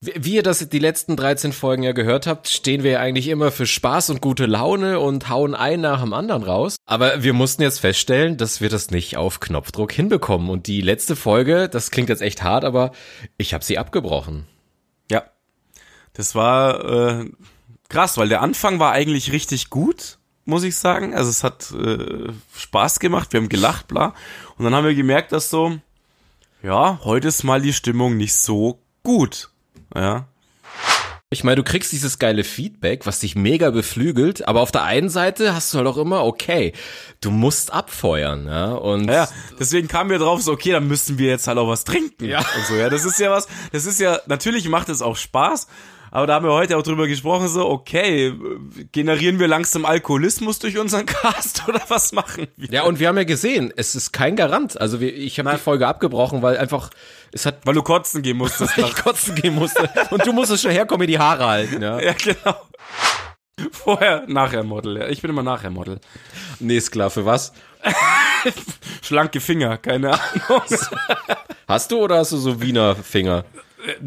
Wie ihr das die letzten 13 Folgen ja gehört habt, stehen wir ja eigentlich immer für Spaß und gute Laune und hauen ein nach dem anderen raus. Aber wir mussten jetzt feststellen, dass wir das nicht auf Knopfdruck hinbekommen. Und die letzte Folge, das klingt jetzt echt hart, aber ich habe sie abgebrochen. Ja, das war äh, krass, weil der Anfang war eigentlich richtig gut, muss ich sagen. Also es hat äh, Spaß gemacht, wir haben gelacht, bla. Und dann haben wir gemerkt, dass so, ja, heute ist mal die Stimmung nicht so gut. Ja. Ich meine, du kriegst dieses geile Feedback, was dich mega beflügelt, aber auf der einen Seite hast du halt auch immer, okay, du musst abfeuern, ja, und. Ja, deswegen kamen wir drauf, so, okay, dann müssen wir jetzt halt auch was trinken. Ja. Und so, ja, das ist ja was, das ist ja, natürlich macht es auch Spaß, aber da haben wir heute auch drüber gesprochen, so, okay, generieren wir langsam Alkoholismus durch unseren Cast oder was machen wir? Ja, und wir haben ja gesehen, es ist kein Garant. Also wir, ich habe die Folge abgebrochen, weil einfach, es hat, Weil du kotzen gehen musstest. weil ich kotzen gehen musste. und du musstest schon herkommen, mir die Haare halten, ja. ja, genau. Vorher, nachher Model, ja. Ich bin immer nachher Model. Nee, ist klar, für was? Schlanke Finger, keine Ahnung. Hast du oder hast du so Wiener Finger?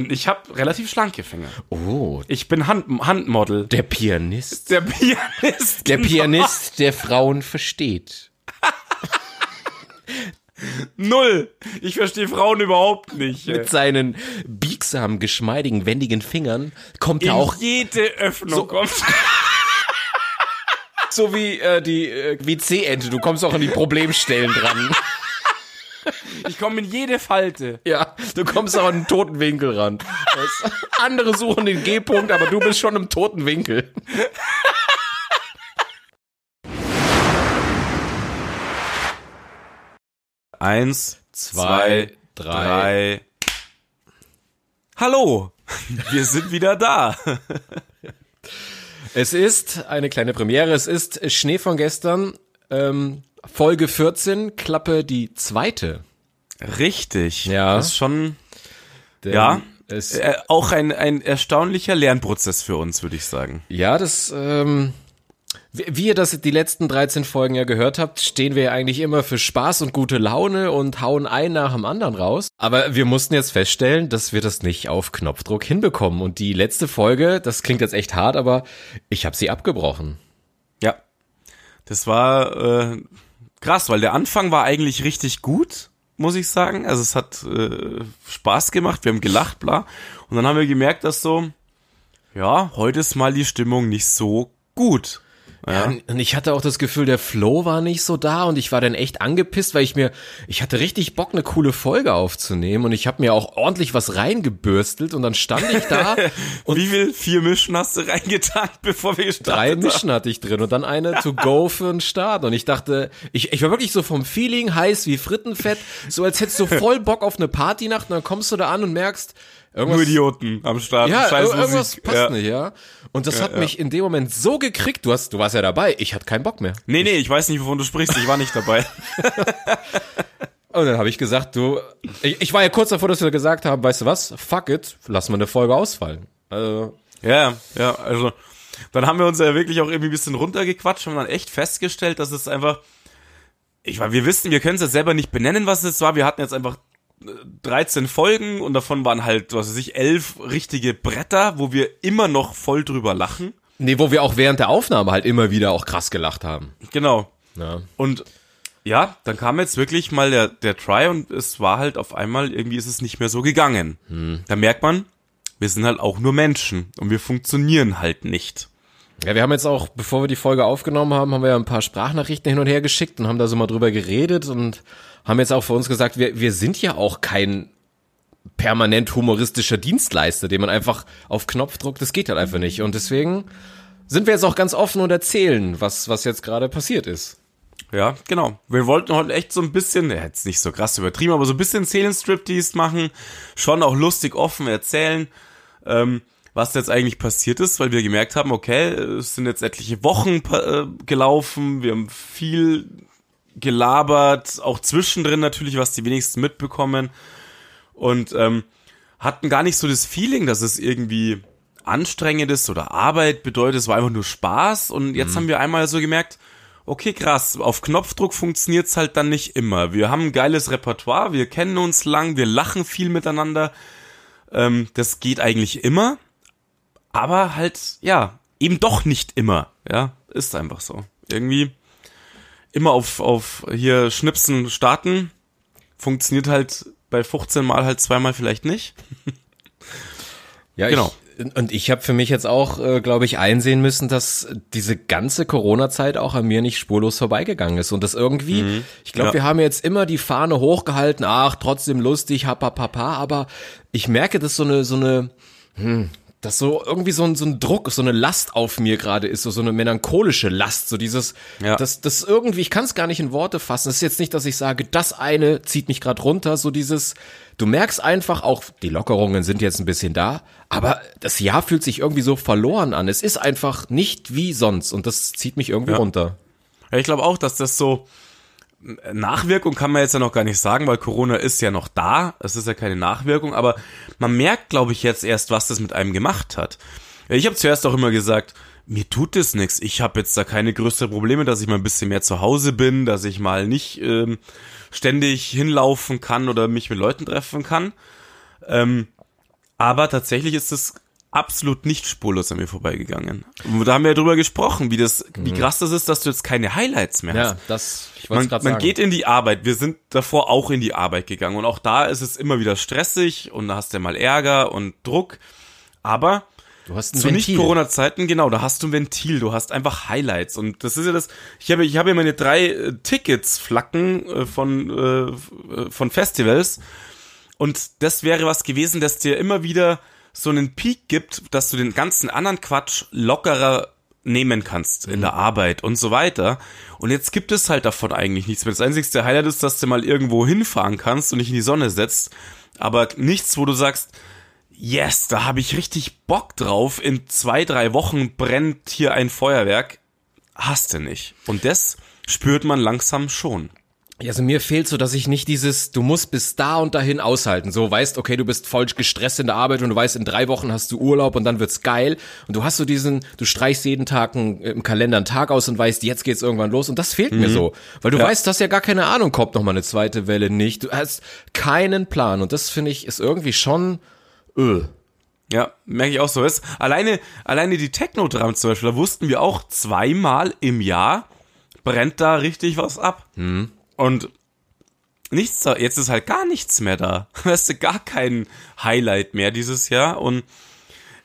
Ich habe relativ schlanke Finger. Oh, Ich bin Hand, Handmodel. der Pianist. Der Pianist. Der genau. Pianist, der Frauen versteht. Null. Ich verstehe Frauen überhaupt nicht. Mit seinen biegsamen, geschmeidigen, wendigen Fingern kommt In er auch jede Öffnung So- kommt. so wie äh, die äh, WC-Ente. Du kommst auch an die Problemstellen dran. Ich komme in jede Falte. Ja, du kommst auch an den toten Winkel ran. Das, andere suchen den G-Punkt, aber du bist schon im toten Winkel. Eins, Zwei, drei. Hallo. Wir sind wieder da. Es ist eine kleine Premiere. Es ist Schnee von gestern. Ähm, Folge 14, Klappe die zweite. Richtig. Ja. Das ist schon Denn Ja. Es, äh, auch ein, ein erstaunlicher Lernprozess für uns, würde ich sagen. ja, das, ähm, wie ihr das die letzten 13 Folgen ja gehört habt, stehen wir ja eigentlich immer für Spaß und gute Laune und hauen ein nach dem anderen raus. Aber wir mussten jetzt feststellen, dass wir das nicht auf Knopfdruck hinbekommen. Und die letzte Folge, das klingt jetzt echt hart, aber ich habe sie abgebrochen. Das war äh, krass, weil der Anfang war eigentlich richtig gut, muss ich sagen. Also es hat äh, Spaß gemacht, wir haben gelacht, bla. Und dann haben wir gemerkt, dass so, ja, heute ist mal die Stimmung nicht so gut. Ja. Und ich hatte auch das Gefühl, der Flow war nicht so da und ich war dann echt angepisst, weil ich mir, ich hatte richtig Bock, eine coole Folge aufzunehmen und ich habe mir auch ordentlich was reingebürstelt und dann stand ich da und Wie viel? Vier Mischen hast du reingetan, bevor wir gestartet drei haben? Mischen hatte ich drin und dann eine to go für den Start und ich dachte, ich, ich war wirklich so vom Feeling heiß wie Frittenfett, so als hättest du voll Bock auf eine Partynacht und dann kommst du da an und merkst, irgendwas Nur Idioten am Start. Ja, Scheiß ir- irgendwas Musik. passt ja. nicht, ja. Und das hat mich in dem Moment so gekriegt. Du hast, du warst ja dabei. Ich hatte keinen Bock mehr. Nee, nee, ich weiß nicht, wovon du sprichst. Ich war nicht dabei. Und dann habe ich gesagt, du, ich, ich war ja kurz davor, dass wir gesagt haben, weißt du was? Fuck it, lass mal eine Folge ausfallen. Also, Ja, ja, also dann haben wir uns ja wirklich auch irgendwie ein bisschen runtergequatscht und dann echt festgestellt, dass es einfach, ich meine, wir wissen, wir können es jetzt selber nicht benennen, was es war. Wir hatten jetzt einfach 13 Folgen und davon waren halt, was weiß ich, elf richtige Bretter, wo wir immer noch voll drüber lachen. nee, wo wir auch während der Aufnahme halt immer wieder auch krass gelacht haben. Genau. Ja. Und ja, dann kam jetzt wirklich mal der, der Try und es war halt auf einmal, irgendwie ist es nicht mehr so gegangen. Da merkt man, wir sind halt auch nur Menschen und wir funktionieren halt nicht. Ja, wir haben jetzt auch, bevor wir die Folge aufgenommen haben, haben wir ja ein paar Sprachnachrichten hin und her geschickt und haben da so mal drüber geredet und haben jetzt auch für uns gesagt, wir, wir sind ja auch kein permanent humoristischer Dienstleister, den man einfach auf Knopfdruck, das geht halt einfach nicht. Und deswegen sind wir jetzt auch ganz offen und erzählen, was, was jetzt gerade passiert ist. Ja, genau. Wir wollten heute echt so ein bisschen, jetzt nicht so krass übertrieben, aber so ein bisschen Seelenstriptease machen, schon auch lustig offen erzählen, ähm, was jetzt eigentlich passiert ist, weil wir gemerkt haben, okay, es sind jetzt etliche Wochen äh, gelaufen, wir haben viel gelabert, auch zwischendrin natürlich, was die wenigsten mitbekommen und ähm, hatten gar nicht so das Feeling, dass es irgendwie anstrengend ist oder Arbeit bedeutet, es war einfach nur Spaß und jetzt haben wir einmal so gemerkt, okay, krass, auf Knopfdruck funktioniert's halt dann nicht immer. Wir haben ein geiles Repertoire, wir kennen uns lang, wir lachen viel miteinander. Ähm, das geht eigentlich immer, aber halt, ja, eben doch nicht immer. Ja, ist einfach so. Irgendwie immer auf, auf hier Schnipsen starten, funktioniert halt bei 15 Mal halt zweimal vielleicht nicht. Ja, genau. Ich, und ich habe für mich jetzt auch, äh, glaube ich, einsehen müssen, dass diese ganze Corona-Zeit auch an mir nicht spurlos vorbeigegangen ist. Und das irgendwie, mhm. ich glaube, ja. wir haben jetzt immer die Fahne hochgehalten, ach, trotzdem lustig, hapapapa, aber ich merke, dass so eine, so eine, hm, dass so irgendwie so ein, so ein Druck, so eine Last auf mir gerade ist, so, so eine melancholische Last, so dieses, ja. das, das irgendwie, ich kann es gar nicht in Worte fassen. Es ist jetzt nicht, dass ich sage, das eine zieht mich gerade runter, so dieses, du merkst einfach auch, die Lockerungen sind jetzt ein bisschen da, aber das Jahr fühlt sich irgendwie so verloren an. Es ist einfach nicht wie sonst und das zieht mich irgendwie ja. runter. Ja, ich glaube auch, dass das so, Nachwirkung kann man jetzt ja noch gar nicht sagen, weil Corona ist ja noch da. Es ist ja keine Nachwirkung, aber man merkt, glaube ich, jetzt erst, was das mit einem gemacht hat. Ich habe zuerst auch immer gesagt, mir tut es nichts. Ich habe jetzt da keine größeren Probleme, dass ich mal ein bisschen mehr zu Hause bin, dass ich mal nicht ähm, ständig hinlaufen kann oder mich mit Leuten treffen kann. Ähm, aber tatsächlich ist es absolut nicht spurlos an mir vorbeigegangen. Und da haben wir ja drüber gesprochen, wie das, wie mhm. krass das ist, dass du jetzt keine Highlights mehr hast. Ja, das, ich man, man sagen. geht in die Arbeit. Wir sind davor auch in die Arbeit gegangen und auch da ist es immer wieder stressig und da hast du mal Ärger und Druck. Aber Du hast ein Zu Nicht-Corona-Zeiten, genau, da hast du ein Ventil, du hast einfach Highlights. Und das ist ja das, ich habe ich habe ja meine drei äh, Tickets flacken äh, von, äh, von Festivals. Und das wäre was gewesen, das dir immer wieder so einen Peak gibt, dass du den ganzen anderen Quatsch lockerer nehmen kannst in mhm. der Arbeit und so weiter. Und jetzt gibt es halt davon eigentlich nichts mehr. Das einzigste Highlight ist, dass du mal irgendwo hinfahren kannst und dich in die Sonne setzt. Aber nichts, wo du sagst, yes, da habe ich richtig Bock drauf. In zwei, drei Wochen brennt hier ein Feuerwerk. Hast du nicht. Und das spürt man langsam schon. Also mir fehlt so, dass ich nicht dieses, du musst bis da und dahin aushalten. So weißt, okay, du bist voll gestresst in der Arbeit und du weißt, in drei Wochen hast du Urlaub und dann wird's geil. Und du hast so diesen, du streichst jeden Tag einen, im Kalender einen Tag aus und weißt, jetzt geht's irgendwann los. Und das fehlt mhm. mir so. Weil du ja. weißt, dass ja gar keine Ahnung, kommt noch mal eine zweite Welle nicht. Du hast keinen Plan. Und das finde ich, ist irgendwie schon, öh. Ja, merke ich auch so. Ist alleine, alleine die Techno-Drums zum Beispiel, da wussten wir auch zweimal im Jahr brennt da richtig was ab. Mhm. Und nichts jetzt ist halt gar nichts mehr da. Weißt du, gar kein Highlight mehr dieses Jahr. Und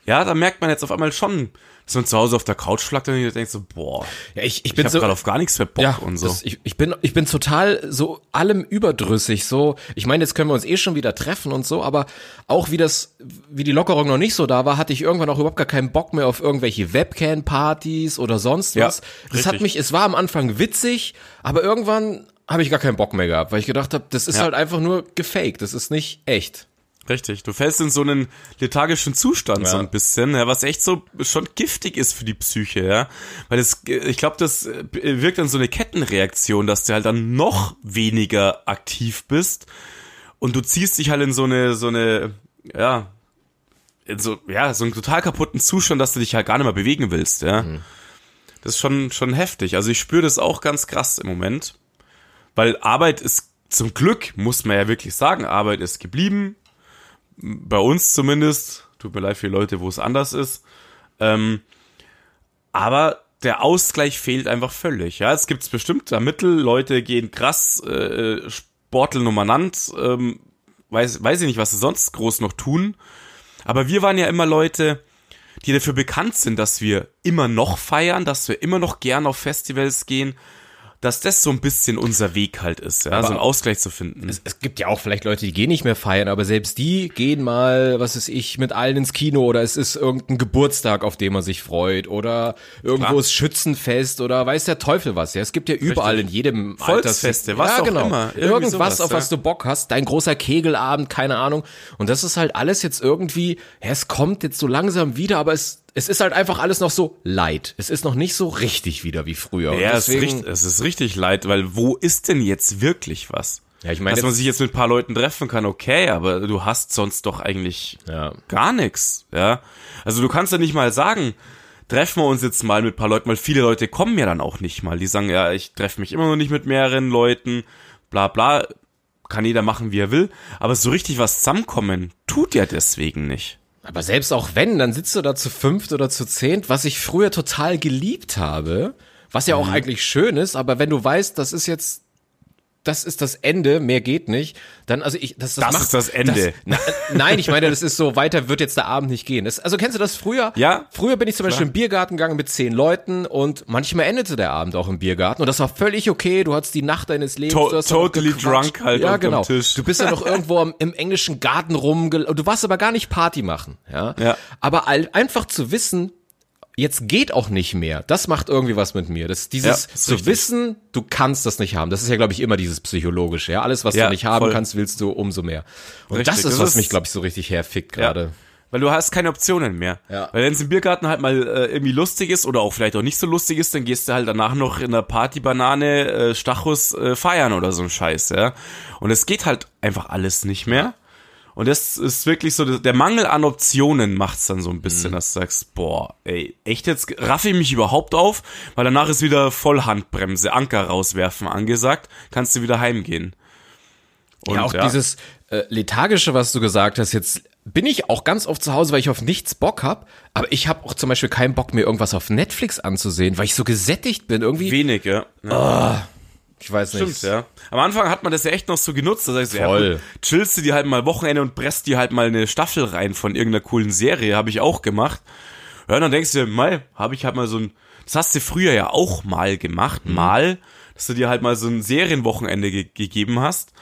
ja, da merkt man jetzt auf einmal schon, dass man zu Hause auf der Couch flackt und denkt so, boah, ja, ich, ich, bin ich hab so, gerade auf gar nichts mehr Bock ja, und so. Das, ich, ich, bin, ich bin total so allem überdrüssig, so, ich meine, jetzt können wir uns eh schon wieder treffen und so, aber auch wie das, wie die Lockerung noch nicht so da war, hatte ich irgendwann auch überhaupt gar keinen Bock mehr auf irgendwelche Webcam-Partys oder sonst was. Ja, das richtig. hat mich, es war am Anfang witzig, aber irgendwann habe ich gar keinen Bock mehr gehabt, weil ich gedacht habe, das ist ja. halt einfach nur gefaked, das ist nicht echt. Richtig, du fällst in so einen lethargischen Zustand ja. so ein bisschen, ja, was echt so schon giftig ist für die Psyche, ja, weil es, ich glaube, das äh, wirkt dann so eine Kettenreaktion, dass du halt dann noch weniger aktiv bist und du ziehst dich halt in so eine so eine ja in so ja so einen total kaputten Zustand, dass du dich halt gar nicht mehr bewegen willst, ja. Mhm. Das ist schon schon heftig. Also ich spüre das auch ganz krass im Moment. Weil Arbeit ist zum Glück, muss man ja wirklich sagen, Arbeit ist geblieben. Bei uns zumindest. Tut mir leid für Leute, wo es anders ist. Ähm, aber der Ausgleich fehlt einfach völlig. Ja, es gibt bestimmte Mittel. Leute gehen krass äh, Sporteln umeinander. Ähm, weiß, weiß ich nicht, was sie sonst groß noch tun. Aber wir waren ja immer Leute, die dafür bekannt sind, dass wir immer noch feiern, dass wir immer noch gern auf Festivals gehen, dass das so ein bisschen unser Weg halt ist, ja, aber so einen Ausgleich zu finden. Es, es, gibt ja auch vielleicht Leute, die gehen nicht mehr feiern, aber selbst die gehen mal, was ist ich, mit allen ins Kino oder es ist irgendein Geburtstag, auf den man sich freut oder irgendwo Klar. ist Schützenfest oder weiß der Teufel was, ja. Es gibt ja überall Richtig. in jedem Volksfeste, was ja, auch genau. immer. Irgendwie Irgendwas, sowas, auf was du Bock hast, dein großer Kegelabend, keine Ahnung. Und das ist halt alles jetzt irgendwie, ja, es kommt jetzt so langsam wieder, aber es es ist halt einfach alles noch so light. Es ist noch nicht so richtig wieder wie früher. Ja, es, ist richtig, es ist richtig light, weil wo ist denn jetzt wirklich was? Ja, ich meine, dass man sich jetzt mit ein paar Leuten treffen kann, okay, aber du hast sonst doch eigentlich ja. gar nichts, ja. Also du kannst ja nicht mal sagen, treffen wir uns jetzt mal mit ein paar Leuten, weil viele Leute kommen ja dann auch nicht mal. Die sagen, ja, ich treffe mich immer noch nicht mit mehreren Leuten, bla bla. kann jeder machen, wie er will, aber so richtig was zusammenkommen tut ja deswegen nicht. Aber selbst auch wenn, dann sitzt du da zu fünft oder zu zehnt, was ich früher total geliebt habe, was ja auch mhm. eigentlich schön ist, aber wenn du weißt, das ist jetzt das ist das Ende, mehr geht nicht, dann, also ich, das, das, das macht, ist das Ende. Das, na, nein, ich meine, das ist so, weiter wird jetzt der Abend nicht gehen. Das, also kennst du das früher? Ja. Früher bin ich zum Beispiel klar. im Biergarten gegangen mit zehn Leuten und manchmal endete der Abend auch im Biergarten und das war völlig okay, du hattest die Nacht deines Lebens. To totally drunk halt ja, genau. Tisch. Du bist ja noch irgendwo im, im englischen Garten rum, du warst aber gar nicht Party machen, ja. ja. Aber einfach zu wissen, jetzt geht auch nicht mehr. Das macht irgendwie was mit mir. Das dieses ja, zu richtig. wissen, du kannst das nicht haben. Das ist ja glaube ich immer dieses psychologische, ja, alles was ja, du nicht haben voll. kannst, willst du umso mehr. Und richtig. das ist das was ist, mich glaube ich so richtig herfickt gerade. Ja. Weil du hast keine Optionen mehr. Ja. Weil wenn es im Biergarten halt mal äh, irgendwie lustig ist oder auch vielleicht auch nicht so lustig ist, dann gehst du halt danach noch in der Partybanane äh, Stachus äh, feiern oder so ein Scheiß, ja. Und es geht halt einfach alles nicht mehr. Und das ist wirklich so, der Mangel an Optionen macht's dann so ein bisschen, mhm. dass du sagst, boah, ey, echt jetzt raffe ich mich überhaupt auf, weil danach ist wieder Vollhandbremse, Anker rauswerfen angesagt, kannst du wieder heimgehen. Und, ja, auch ja. dieses äh, lethargische, was du gesagt hast, jetzt bin ich auch ganz oft zu Hause, weil ich auf nichts Bock hab, aber ich habe auch zum Beispiel keinen Bock mir irgendwas auf Netflix anzusehen, weil ich so gesättigt bin irgendwie. Wenig, ja. ja. Oh. Ich weiß nicht. Stimmt, ja. Am Anfang hat man das ja echt noch so genutzt. Da sagst du, Voll. Ja, chillst du dir halt mal Wochenende und presst dir halt mal eine Staffel rein von irgendeiner coolen Serie. Habe ich auch gemacht. Ja, dann denkst du dir, mal, habe ich halt mal so ein, das hast du früher ja auch mal gemacht, mhm. mal, dass du dir halt mal so ein Serienwochenende ge gegeben hast.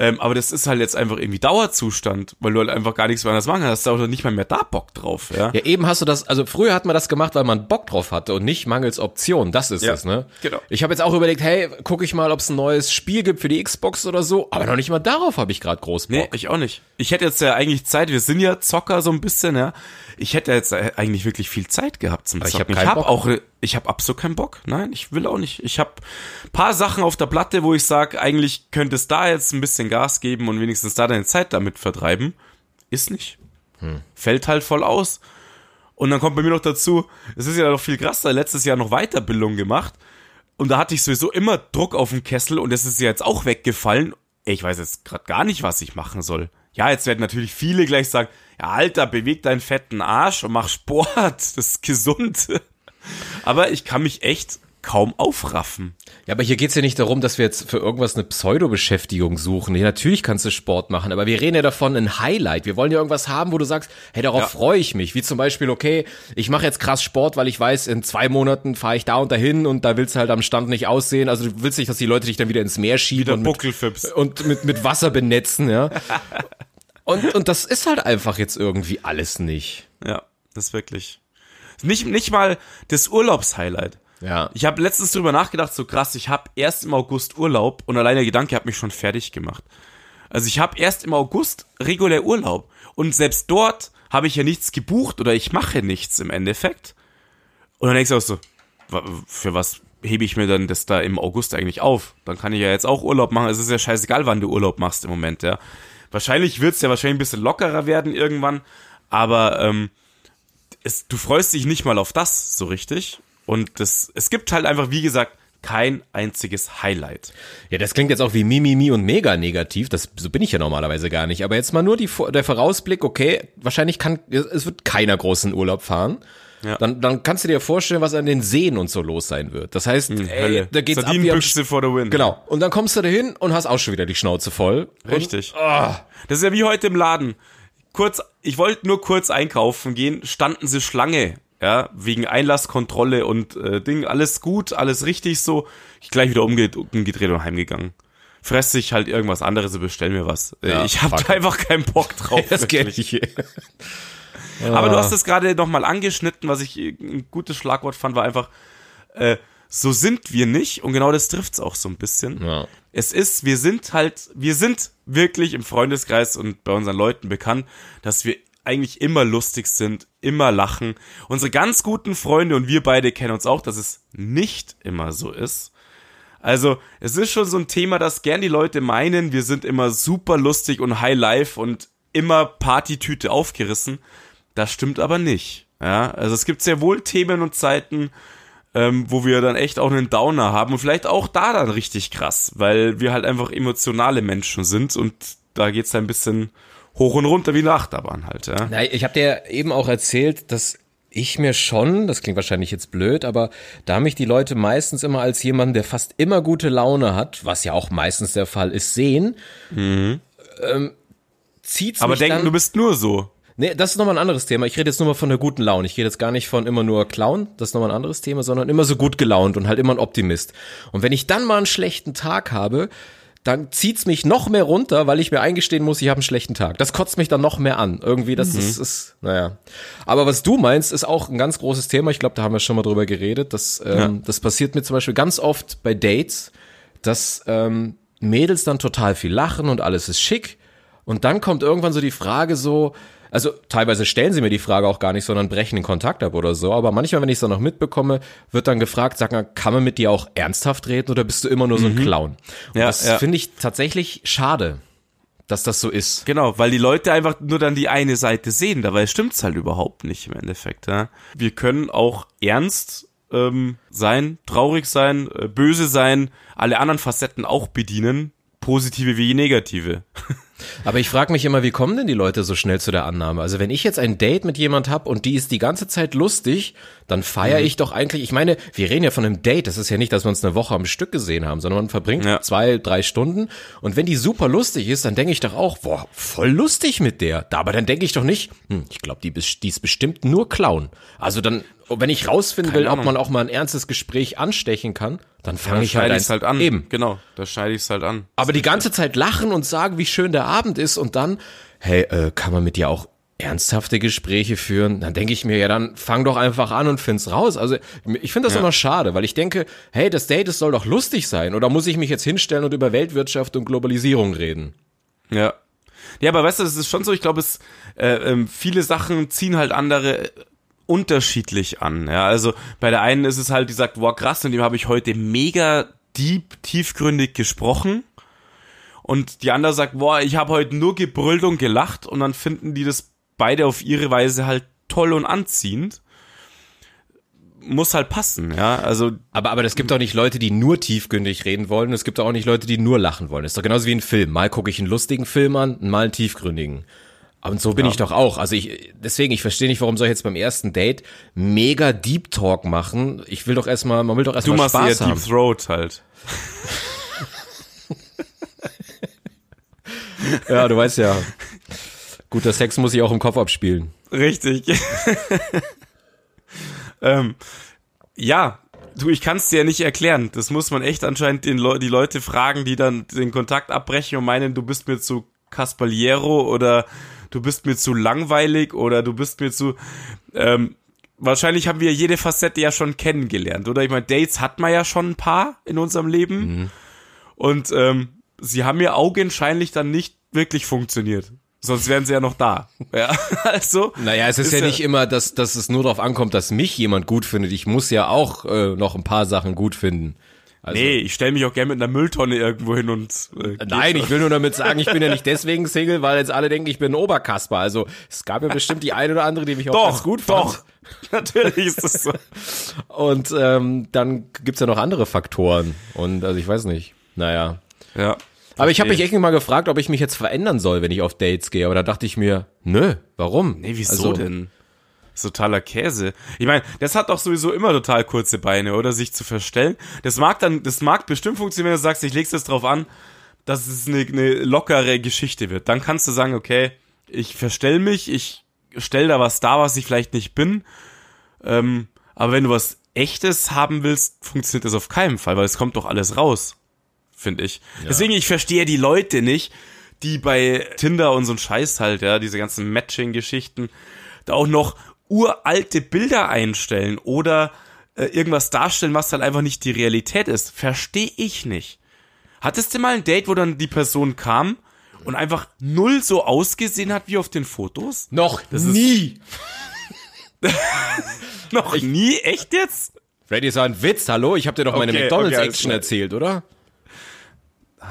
Ähm, aber das ist halt jetzt einfach irgendwie Dauerzustand, weil du halt einfach gar nichts mehr anderes machen kannst. Da hast du nicht mal mehr da Bock drauf, ja. Ja, eben hast du das, also früher hat man das gemacht, weil man Bock drauf hatte und nicht mangels Option. Das ist ja, es, ne? Genau. Ich habe jetzt auch überlegt, hey, gucke ich mal, ob es ein neues Spiel gibt für die Xbox oder so, aber noch nicht mal darauf habe ich gerade groß Bock. Nee, ich auch nicht. Ich hätte jetzt ja eigentlich Zeit, wir sind ja Zocker so ein bisschen, ja. Ich hätte jetzt eigentlich wirklich viel Zeit gehabt zum Zocken. Ich habe hab auch ich habe absolut keinen Bock. Nein, ich will auch nicht. Ich habe paar Sachen auf der Platte, wo ich sage, eigentlich könnte es da jetzt ein bisschen Gas geben und wenigstens da deine Zeit damit vertreiben. Ist nicht. Hm. Fällt halt voll aus. Und dann kommt bei mir noch dazu, es ist ja noch viel krasser, letztes Jahr noch Weiterbildung gemacht. Und da hatte ich sowieso immer Druck auf dem Kessel und das ist ja jetzt auch weggefallen. Ich weiß jetzt gerade gar nicht, was ich machen soll. Ja, jetzt werden natürlich viele gleich sagen, ja, Alter, beweg deinen fetten Arsch und mach Sport. Das ist gesund. Aber ich kann mich echt kaum aufraffen. Ja, aber hier geht's ja nicht darum, dass wir jetzt für irgendwas eine Pseudo-Beschäftigung suchen. Nee, natürlich kannst du Sport machen, aber wir reden ja davon ein Highlight. Wir wollen ja irgendwas haben, wo du sagst, hey, darauf ja. freue ich mich. Wie zum Beispiel, okay, ich mache jetzt krass Sport, weil ich weiß, in zwei Monaten fahre ich da und dahin und da willst du halt am Stand nicht aussehen. Also du willst nicht, dass die Leute dich dann wieder ins Meer schieben und mit, und mit, mit Wasser benetzen, ja. und, und das ist halt einfach jetzt irgendwie alles nicht. Ja, das ist wirklich. Nicht, nicht mal das Urlaubshighlight. Ja. Ich habe letztens drüber nachgedacht, so krass, ich habe erst im August Urlaub und allein der Gedanke hat mich schon fertig gemacht. Also ich habe erst im August regulär Urlaub und selbst dort habe ich ja nichts gebucht oder ich mache nichts im Endeffekt. Und dann denkst du auch so, für was hebe ich mir dann das da im August eigentlich auf? Dann kann ich ja jetzt auch Urlaub machen. Es ist ja scheißegal, wann du Urlaub machst im Moment, ja. Wahrscheinlich wird's ja wahrscheinlich ein bisschen lockerer werden irgendwann, aber ähm, es, du freust dich nicht mal auf das so richtig. Und das, es gibt halt einfach, wie gesagt, kein einziges Highlight. Ja, das klingt jetzt auch wie Mimimi und mega negativ. Das, so bin ich ja normalerweise gar nicht. Aber jetzt mal nur die, der Vorausblick, okay, wahrscheinlich kann, es wird keiner großen Urlaub fahren. Ja. Dann, dann kannst du dir vorstellen, was an den Seen und so los sein wird. Das heißt, hm, ey, da geht's ab wie for the win. Genau. Und dann kommst du dahin und hast auch schon wieder die Schnauze voll. Richtig. Und, oh. Das ist ja wie heute im Laden kurz, ich wollte nur kurz einkaufen gehen, standen sie Schlange, ja, wegen Einlasskontrolle und äh, Ding, alles gut, alles richtig so. Ich gleich wieder umge umgedreht und heimgegangen. Fresse ich halt irgendwas anderes und bestell mir was. Äh, ja, ich habe einfach keinen Bock drauf. das geht ich. Aber du hast es gerade nochmal angeschnitten, was ich ein gutes Schlagwort fand, war einfach, äh, so sind wir nicht und genau das trifft's auch so ein bisschen. Ja es ist, wir sind halt, wir sind wirklich im Freundeskreis und bei unseren Leuten bekannt, dass wir eigentlich immer lustig sind, immer lachen. Unsere ganz guten Freunde und wir beide kennen uns auch, dass es nicht immer so ist. Also, es ist schon so ein Thema, dass gern die Leute meinen, wir sind immer super lustig und high life und immer Partytüte aufgerissen. Das stimmt aber nicht. Ja, also es gibt sehr wohl Themen und Zeiten, ähm, wo wir dann echt auch einen Downer haben und vielleicht auch da dann richtig krass, weil wir halt einfach emotionale Menschen sind und da geht's dann ein bisschen hoch und runter wie eine Achterbahn halt. Ja. Na, ich habe dir eben auch erzählt, dass ich mir schon, das klingt wahrscheinlich jetzt blöd, aber da mich die Leute meistens immer als jemanden, der fast immer gute Laune hat, was ja auch meistens der Fall ist, sehen, mhm. ähm, zieht's Aber denken, dann, du bist nur so. Nee, das ist nochmal ein anderes Thema. Ich rede jetzt nur mal von der guten Laune. Ich rede jetzt gar nicht von immer nur Clown, das ist nochmal ein anderes Thema, sondern immer so gut gelaunt und halt immer ein Optimist. Und wenn ich dann mal einen schlechten Tag habe, dann zieht's mich noch mehr runter, weil ich mir eingestehen muss, ich habe einen schlechten Tag. Das kotzt mich dann noch mehr an. Irgendwie, das mhm. ist, ist, naja. Aber was du meinst, ist auch ein ganz großes Thema. Ich glaube, da haben wir schon mal drüber geredet. Das, ähm, ja. das passiert mir zum Beispiel ganz oft bei Dates, dass ähm, Mädels dann total viel lachen und alles ist schick. Und dann kommt irgendwann so die Frage so, also teilweise stellen sie mir die Frage auch gar nicht, sondern brechen den Kontakt ab oder so. Aber manchmal, wenn ich es dann noch mitbekomme, wird dann gefragt, sag mal, kann man mit dir auch ernsthaft reden oder bist du immer nur so ein mhm. Clown? Und ja, das ja. finde ich tatsächlich schade dass das so ist. Genau, weil die Leute einfach nur dann die eine Seite sehen, dabei stimmt's halt überhaupt nicht im Endeffekt. Ja? Wir können auch ernst ähm, sein, traurig sein, äh, böse sein, alle anderen Facetten auch bedienen, positive wie negative. Aber ich frage mich immer, wie kommen denn die Leute so schnell zu der Annahme? Also wenn ich jetzt ein Date mit jemand habe und die ist die ganze Zeit lustig, dann feiere mhm. ich doch eigentlich, ich meine, wir reden ja von einem Date, das ist ja nicht, dass wir uns eine Woche am Stück gesehen haben, sondern man verbringt ja. zwei, drei Stunden und wenn die super lustig ist, dann denke ich doch auch, boah, voll lustig mit der. Aber dann denke ich doch nicht, hm, ich glaube, die, die ist bestimmt nur Clown. Also dann, wenn ich rausfinden Keine will, Ahnung. ob man auch mal ein ernstes Gespräch anstechen kann, dann fange ich halt, halt an. Eben. Genau, da schneide ich es halt an. Aber die ganze Zeit lachen und sagen, wie schön der Abend ist und dann, hey, äh, kann man mit dir auch ernsthafte Gespräche führen, dann denke ich mir, ja, dann fang doch einfach an und find's raus. Also ich finde das ja. immer schade, weil ich denke, hey, das Date, das soll doch lustig sein. Oder muss ich mich jetzt hinstellen und über Weltwirtschaft und Globalisierung reden? Ja. Ja, aber weißt du, es ist schon so, ich glaube, es äh, ähm, viele Sachen ziehen halt andere unterschiedlich an. Ja, also bei der einen ist es halt, die sagt, wow, krass, und dem habe ich heute mega deep, tiefgründig gesprochen. Und die andere sagt, boah, ich habe heute nur gebrüllt und gelacht und dann finden die das beide auf ihre Weise halt toll und anziehend. Muss halt passen, ja. Also. Aber, aber es gibt auch nicht Leute, die nur tiefgründig reden wollen. Es gibt auch nicht Leute, die nur lachen wollen. Das ist doch genauso wie ein Film. Mal gucke ich einen lustigen Film an, mal einen tiefgründigen. Und so bin ja. ich doch auch. Also ich, deswegen, ich verstehe nicht, warum soll ich jetzt beim ersten Date mega Deep Talk machen. Ich will doch erstmal, man will doch erstmal Spaß haben. Du machst eher Deep Throat halt. ja, du weißt ja. Guter Sex muss ich auch im Kopf abspielen. Richtig. ähm, ja, du, ich kann es dir ja nicht erklären. Das muss man echt anscheinend den Le die Leute fragen, die dann den Kontakt abbrechen und meinen, du bist mir zu Caspaliero oder du bist mir zu langweilig oder du bist mir zu. Ähm, wahrscheinlich haben wir jede Facette ja schon kennengelernt, oder? Ich meine, Dates hat man ja schon ein paar in unserem Leben. Mhm. Und ähm, sie haben ja augenscheinlich dann nicht wirklich funktioniert. Sonst wären sie ja noch da. Ja, also. Naja, es ist, ist ja, ja, nicht immer, dass, dass es nur darauf ankommt, dass mich jemand gut findet. Ich muss ja auch äh, noch ein paar Sachen gut finden. Also, nee, ich stelle mich auch gerne mit einer Mülltonne irgendwo hin und. Äh, Nein, ich will nur damit sagen, ich bin ja nicht deswegen Single, weil jetzt alle denken, ich bin ein Oberkasper. Also es gab ja bestimmt die eine oder andere, die mich auch doch, ganz gut fand. Doch, natürlich ist das so. Und ähm, dann gibt's ja noch andere Faktoren. Und also ich weiß nicht. Naja. Ja. Aber ich habe mich irgendwie mal gefragt, ob ich mich jetzt verändern soll, wenn ich auf Dates gehe. Aber da dachte ich mir, nö, warum? Nee, wieso also, denn? Ist totaler Käse. Ich meine, das hat doch sowieso immer total kurze Beine, oder? Sich zu verstellen. Das mag dann, das mag bestimmt funktionieren, wenn du sagst, ich leg's jetzt drauf an, dass es eine, eine lockere Geschichte wird. Dann kannst du sagen, okay, ich verstell mich, ich stell da was da, was ich vielleicht nicht bin. Ähm, aber wenn du was Echtes haben willst, funktioniert das auf keinen Fall, weil es kommt doch alles raus finde ich. Ja. Deswegen, ich verstehe die Leute nicht, die bei Tinder und so ein Scheiß halt, ja, diese ganzen Matching-Geschichten, da auch noch uralte Bilder einstellen oder äh, irgendwas darstellen, was halt einfach nicht die Realität ist. Verstehe ich nicht. Hattest du mal ein Date, wo dann die Person kam und einfach null so ausgesehen hat wie auf den Fotos? Noch das nie. noch ich, nie? Echt jetzt? Freddy ist ein Witz, hallo? Ich habe dir doch meine McDonalds-Action okay, erzählt, oder?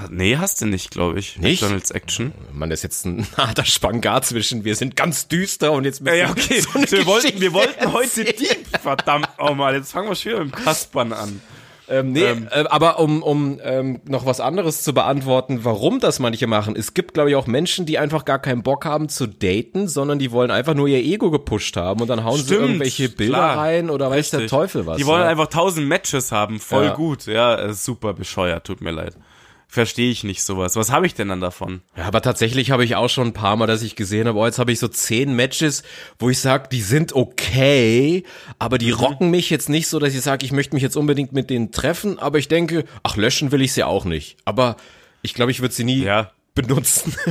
Nee, hast du nicht, glaube ich. Nicht? McDonald's Action. Man ist jetzt ein harter Spagat zwischen, wir sind ganz düster und jetzt Ja, ja, okay. so wir, wollten, wir wollten heute deep. Verdammt, oh mal, jetzt fangen wir schon wieder mit dem Kaspern an. Ähm, nee, äh, aber um, um ähm, noch was anderes zu beantworten, warum das manche machen. Es gibt, glaube ich, auch Menschen, die einfach gar keinen Bock haben zu daten, sondern die wollen einfach nur ihr Ego gepusht haben und dann hauen sie Stimmt, irgendwelche Bilder klar. rein oder weiß der Richtig. Teufel was. Die wollen ja. einfach tausend Matches haben, voll Ja. gut. Ja, äh, super bescheuert, tut mir leid. Verstehe ich nicht sowas. Was habe ich denn dann davon? Ja, aber tatsächlich habe ich auch schon ein paar Mal, dass ich gesehen habe, oh, jetzt habe ich so zehn Matches, wo ich sage, die sind okay, aber Mhm. die rocken mich jetzt nicht so, dass ich sage, ich möchte mich jetzt unbedingt mit denen treffen, aber ich denke, ach, löschen will ich sie auch nicht. Aber ich glaube, ich würde sie nie Ja. Benutzen.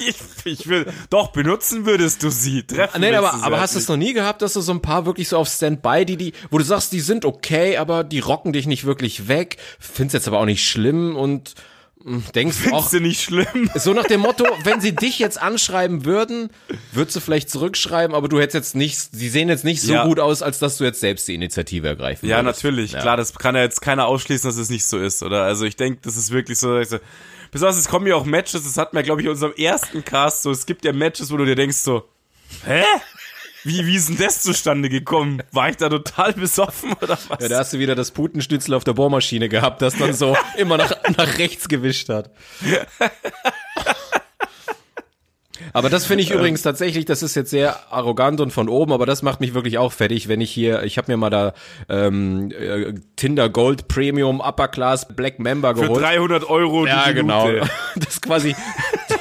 Ich, ich will, doch, benutzen würdest du sie. Treffen nee, willst aber, aber halt hast du es noch nie gehabt, dass du so ein paar wirklich so auf Standby, die, die, wo du sagst, die sind okay, aber die rocken dich nicht wirklich weg, findest jetzt aber auch nicht schlimm und mh, denkst auch, Findest du nicht schlimm? So nach dem Motto, wenn sie dich jetzt anschreiben würden, würdest du vielleicht zurückschreiben, aber du hättest jetzt nicht, sie sehen jetzt nicht so Ja. gut aus, als dass du jetzt selbst die Initiative ergreifen Ja, würdest. natürlich. Klar, das kann ja jetzt keiner ausschließen, dass es nicht so ist, oder? Also ich denke, das ist wirklich so. Besonders es kommen ja auch Matches, das hatten wir, glaube ich, in unserem ersten Cast so. Es gibt ja Matches, wo du dir denkst so, hä? Wie, wie ist denn das zustande gekommen? War ich da total besoffen oder was? Ja, da hast du wieder das Putenschnitzel auf der Bohrmaschine gehabt, das dann so immer nach, nach rechts gewischt hat. Aber das finde ich übrigens tatsächlich, das ist jetzt sehr arrogant und von oben, aber das macht mich wirklich auch fertig, wenn ich hier, ich habe mir mal da ähm, äh, Tinder Gold Premium Upper Class Black Member Für geholt. 300 Euro die Ja, Minute. genau. Das ist quasi,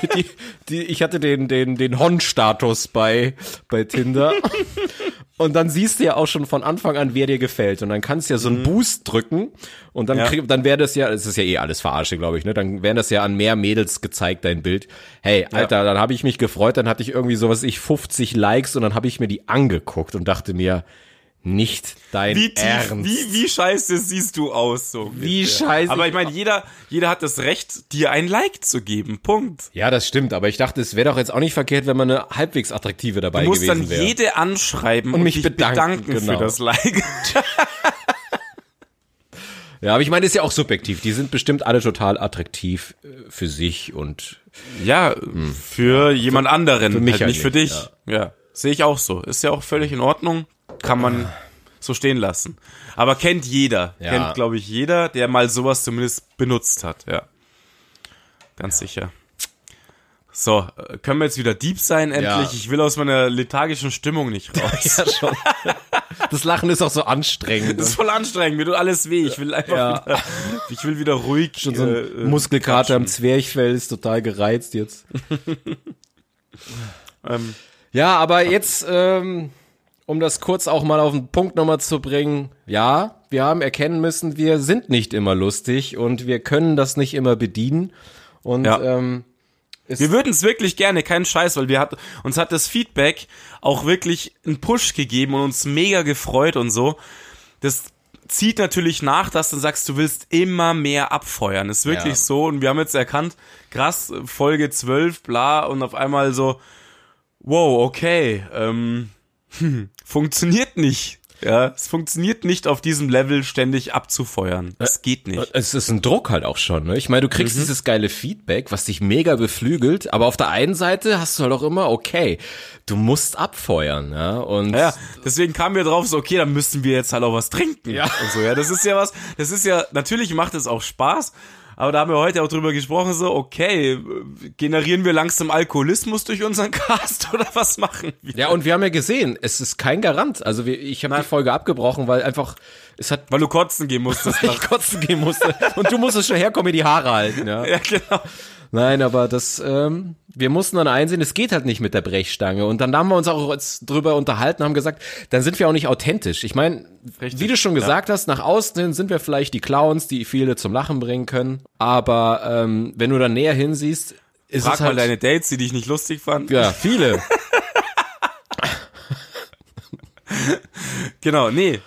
die, die, die, ich hatte den, den, den Hon-Status bei, bei Tinder. Und dann siehst du ja auch schon von Anfang an, wer dir gefällt. Und dann kannst du ja so einen Boost drücken. Und dann, Mhm. Ja. krieg, dann wäre das ja, es ist ja eh alles verarsche, glaube ich, ne? Dann wären das ja an mehr Mädels gezeigt, dein Bild. Hey, Alter, dann habe ich mich gefreut, dann hatte ich irgendwie sowas, ich 50 Likes und dann habe ich mir die angeguckt und dachte mir, nicht dein Wie tief, Ernst. wie, wie scheiße siehst du aus, so. Wie ungefähr. scheiße- Aber ich meine, jeder, jeder hat das Recht, dir ein Like zu geben. Punkt. Ja, das stimmt, aber ich dachte, es wäre doch jetzt auch nicht verkehrt, wenn man eine halbwegs attraktive dabei Du musst dann gewesen wäre. jede anschreiben und, mich dich bedanken, bedanken, genau. für das Like. Ja, aber ich meine, das ist ja auch subjektiv. Die sind bestimmt alle total attraktiv äh, für sich und Ja, für jemand anderen, für mich halt halt nicht für nicht, dich. Ja, sehe ich auch so. Ist ja auch völlig in Ordnung. Kann man so stehen lassen. Aber kennt jeder. Ja. Kennt, glaube ich, jeder, der mal sowas zumindest benutzt hat. Ja. Ganz sicher. So, äh, können wir jetzt wieder deep sein endlich? Ja. Ich will aus meiner lethargischen Stimmung nicht raus. ja schon. Das Lachen ist auch so anstrengend. Das ist voll anstrengend, mir tut alles weh. Ich will einfach Ja. wieder, ich will wieder ruhig. Schon so ein äh, äh, Muskelkater am. Zwerchfell ist total gereizt jetzt. Ähm, Ja, aber jetzt, ähm, um das kurz auch mal auf den Punkt nochmal zu bringen, ja, wir haben erkennen müssen, wir sind nicht immer lustig und wir können das nicht immer bedienen. Und Ja. ähm, Wir würden es wirklich gerne, kein Scheiß, weil wir hat, uns hat das Feedback auch wirklich einen Push gegeben und uns mega gefreut und so. Das zieht natürlich nach, dass du sagst, du willst immer mehr abfeuern. Ist wirklich Ja. so. Und wir haben jetzt erkannt, krass, Folge 12, bla, und auf einmal so, wow, okay, ähm, hm, funktioniert nicht. Ja, es funktioniert nicht auf diesem Level ständig abzufeuern. Das geht nicht. Es ist ein Druck halt auch schon, ne? Ich meine, du kriegst dieses geile Feedback, was dich mega beflügelt, aber auf der einen Seite hast du halt auch immer, okay, du musst abfeuern, ja? Und Ja, deswegen kamen wir drauf, so, okay, dann müssen wir jetzt halt auch was trinken. Ja. Und so, ja, das ist ja was, das ist ja, natürlich macht es auch Spaß, aber da haben wir heute auch drüber gesprochen, so, okay, generieren wir langsam Alkoholismus durch unseren Cast oder was machen wir? ja, und wir haben ja gesehen, es ist kein Garant. Also wir, ich habe die Folge abgebrochen, weil einfach es hat Weil du kotzen gehen musstest. ich kotzen gehen musste und du musstest schon herkommen, mir die Haare halten, ja. ja, genau. Nein, aber das, ähm, wir mussten dann einsehen, es geht halt nicht mit der Brechstange. Und dann haben wir uns auch drüber unterhalten, haben gesagt, dann sind wir auch nicht authentisch. Ich meine, wie du schon gesagt hast, nach außen hin sind wir vielleicht die Clowns, die viele zum Lachen bringen können. Aber ähm, wenn du dann näher hinsiehst, ist Frag es halt mal deine Dates, die dich nicht lustig fanden. ja viele. Genau, nee.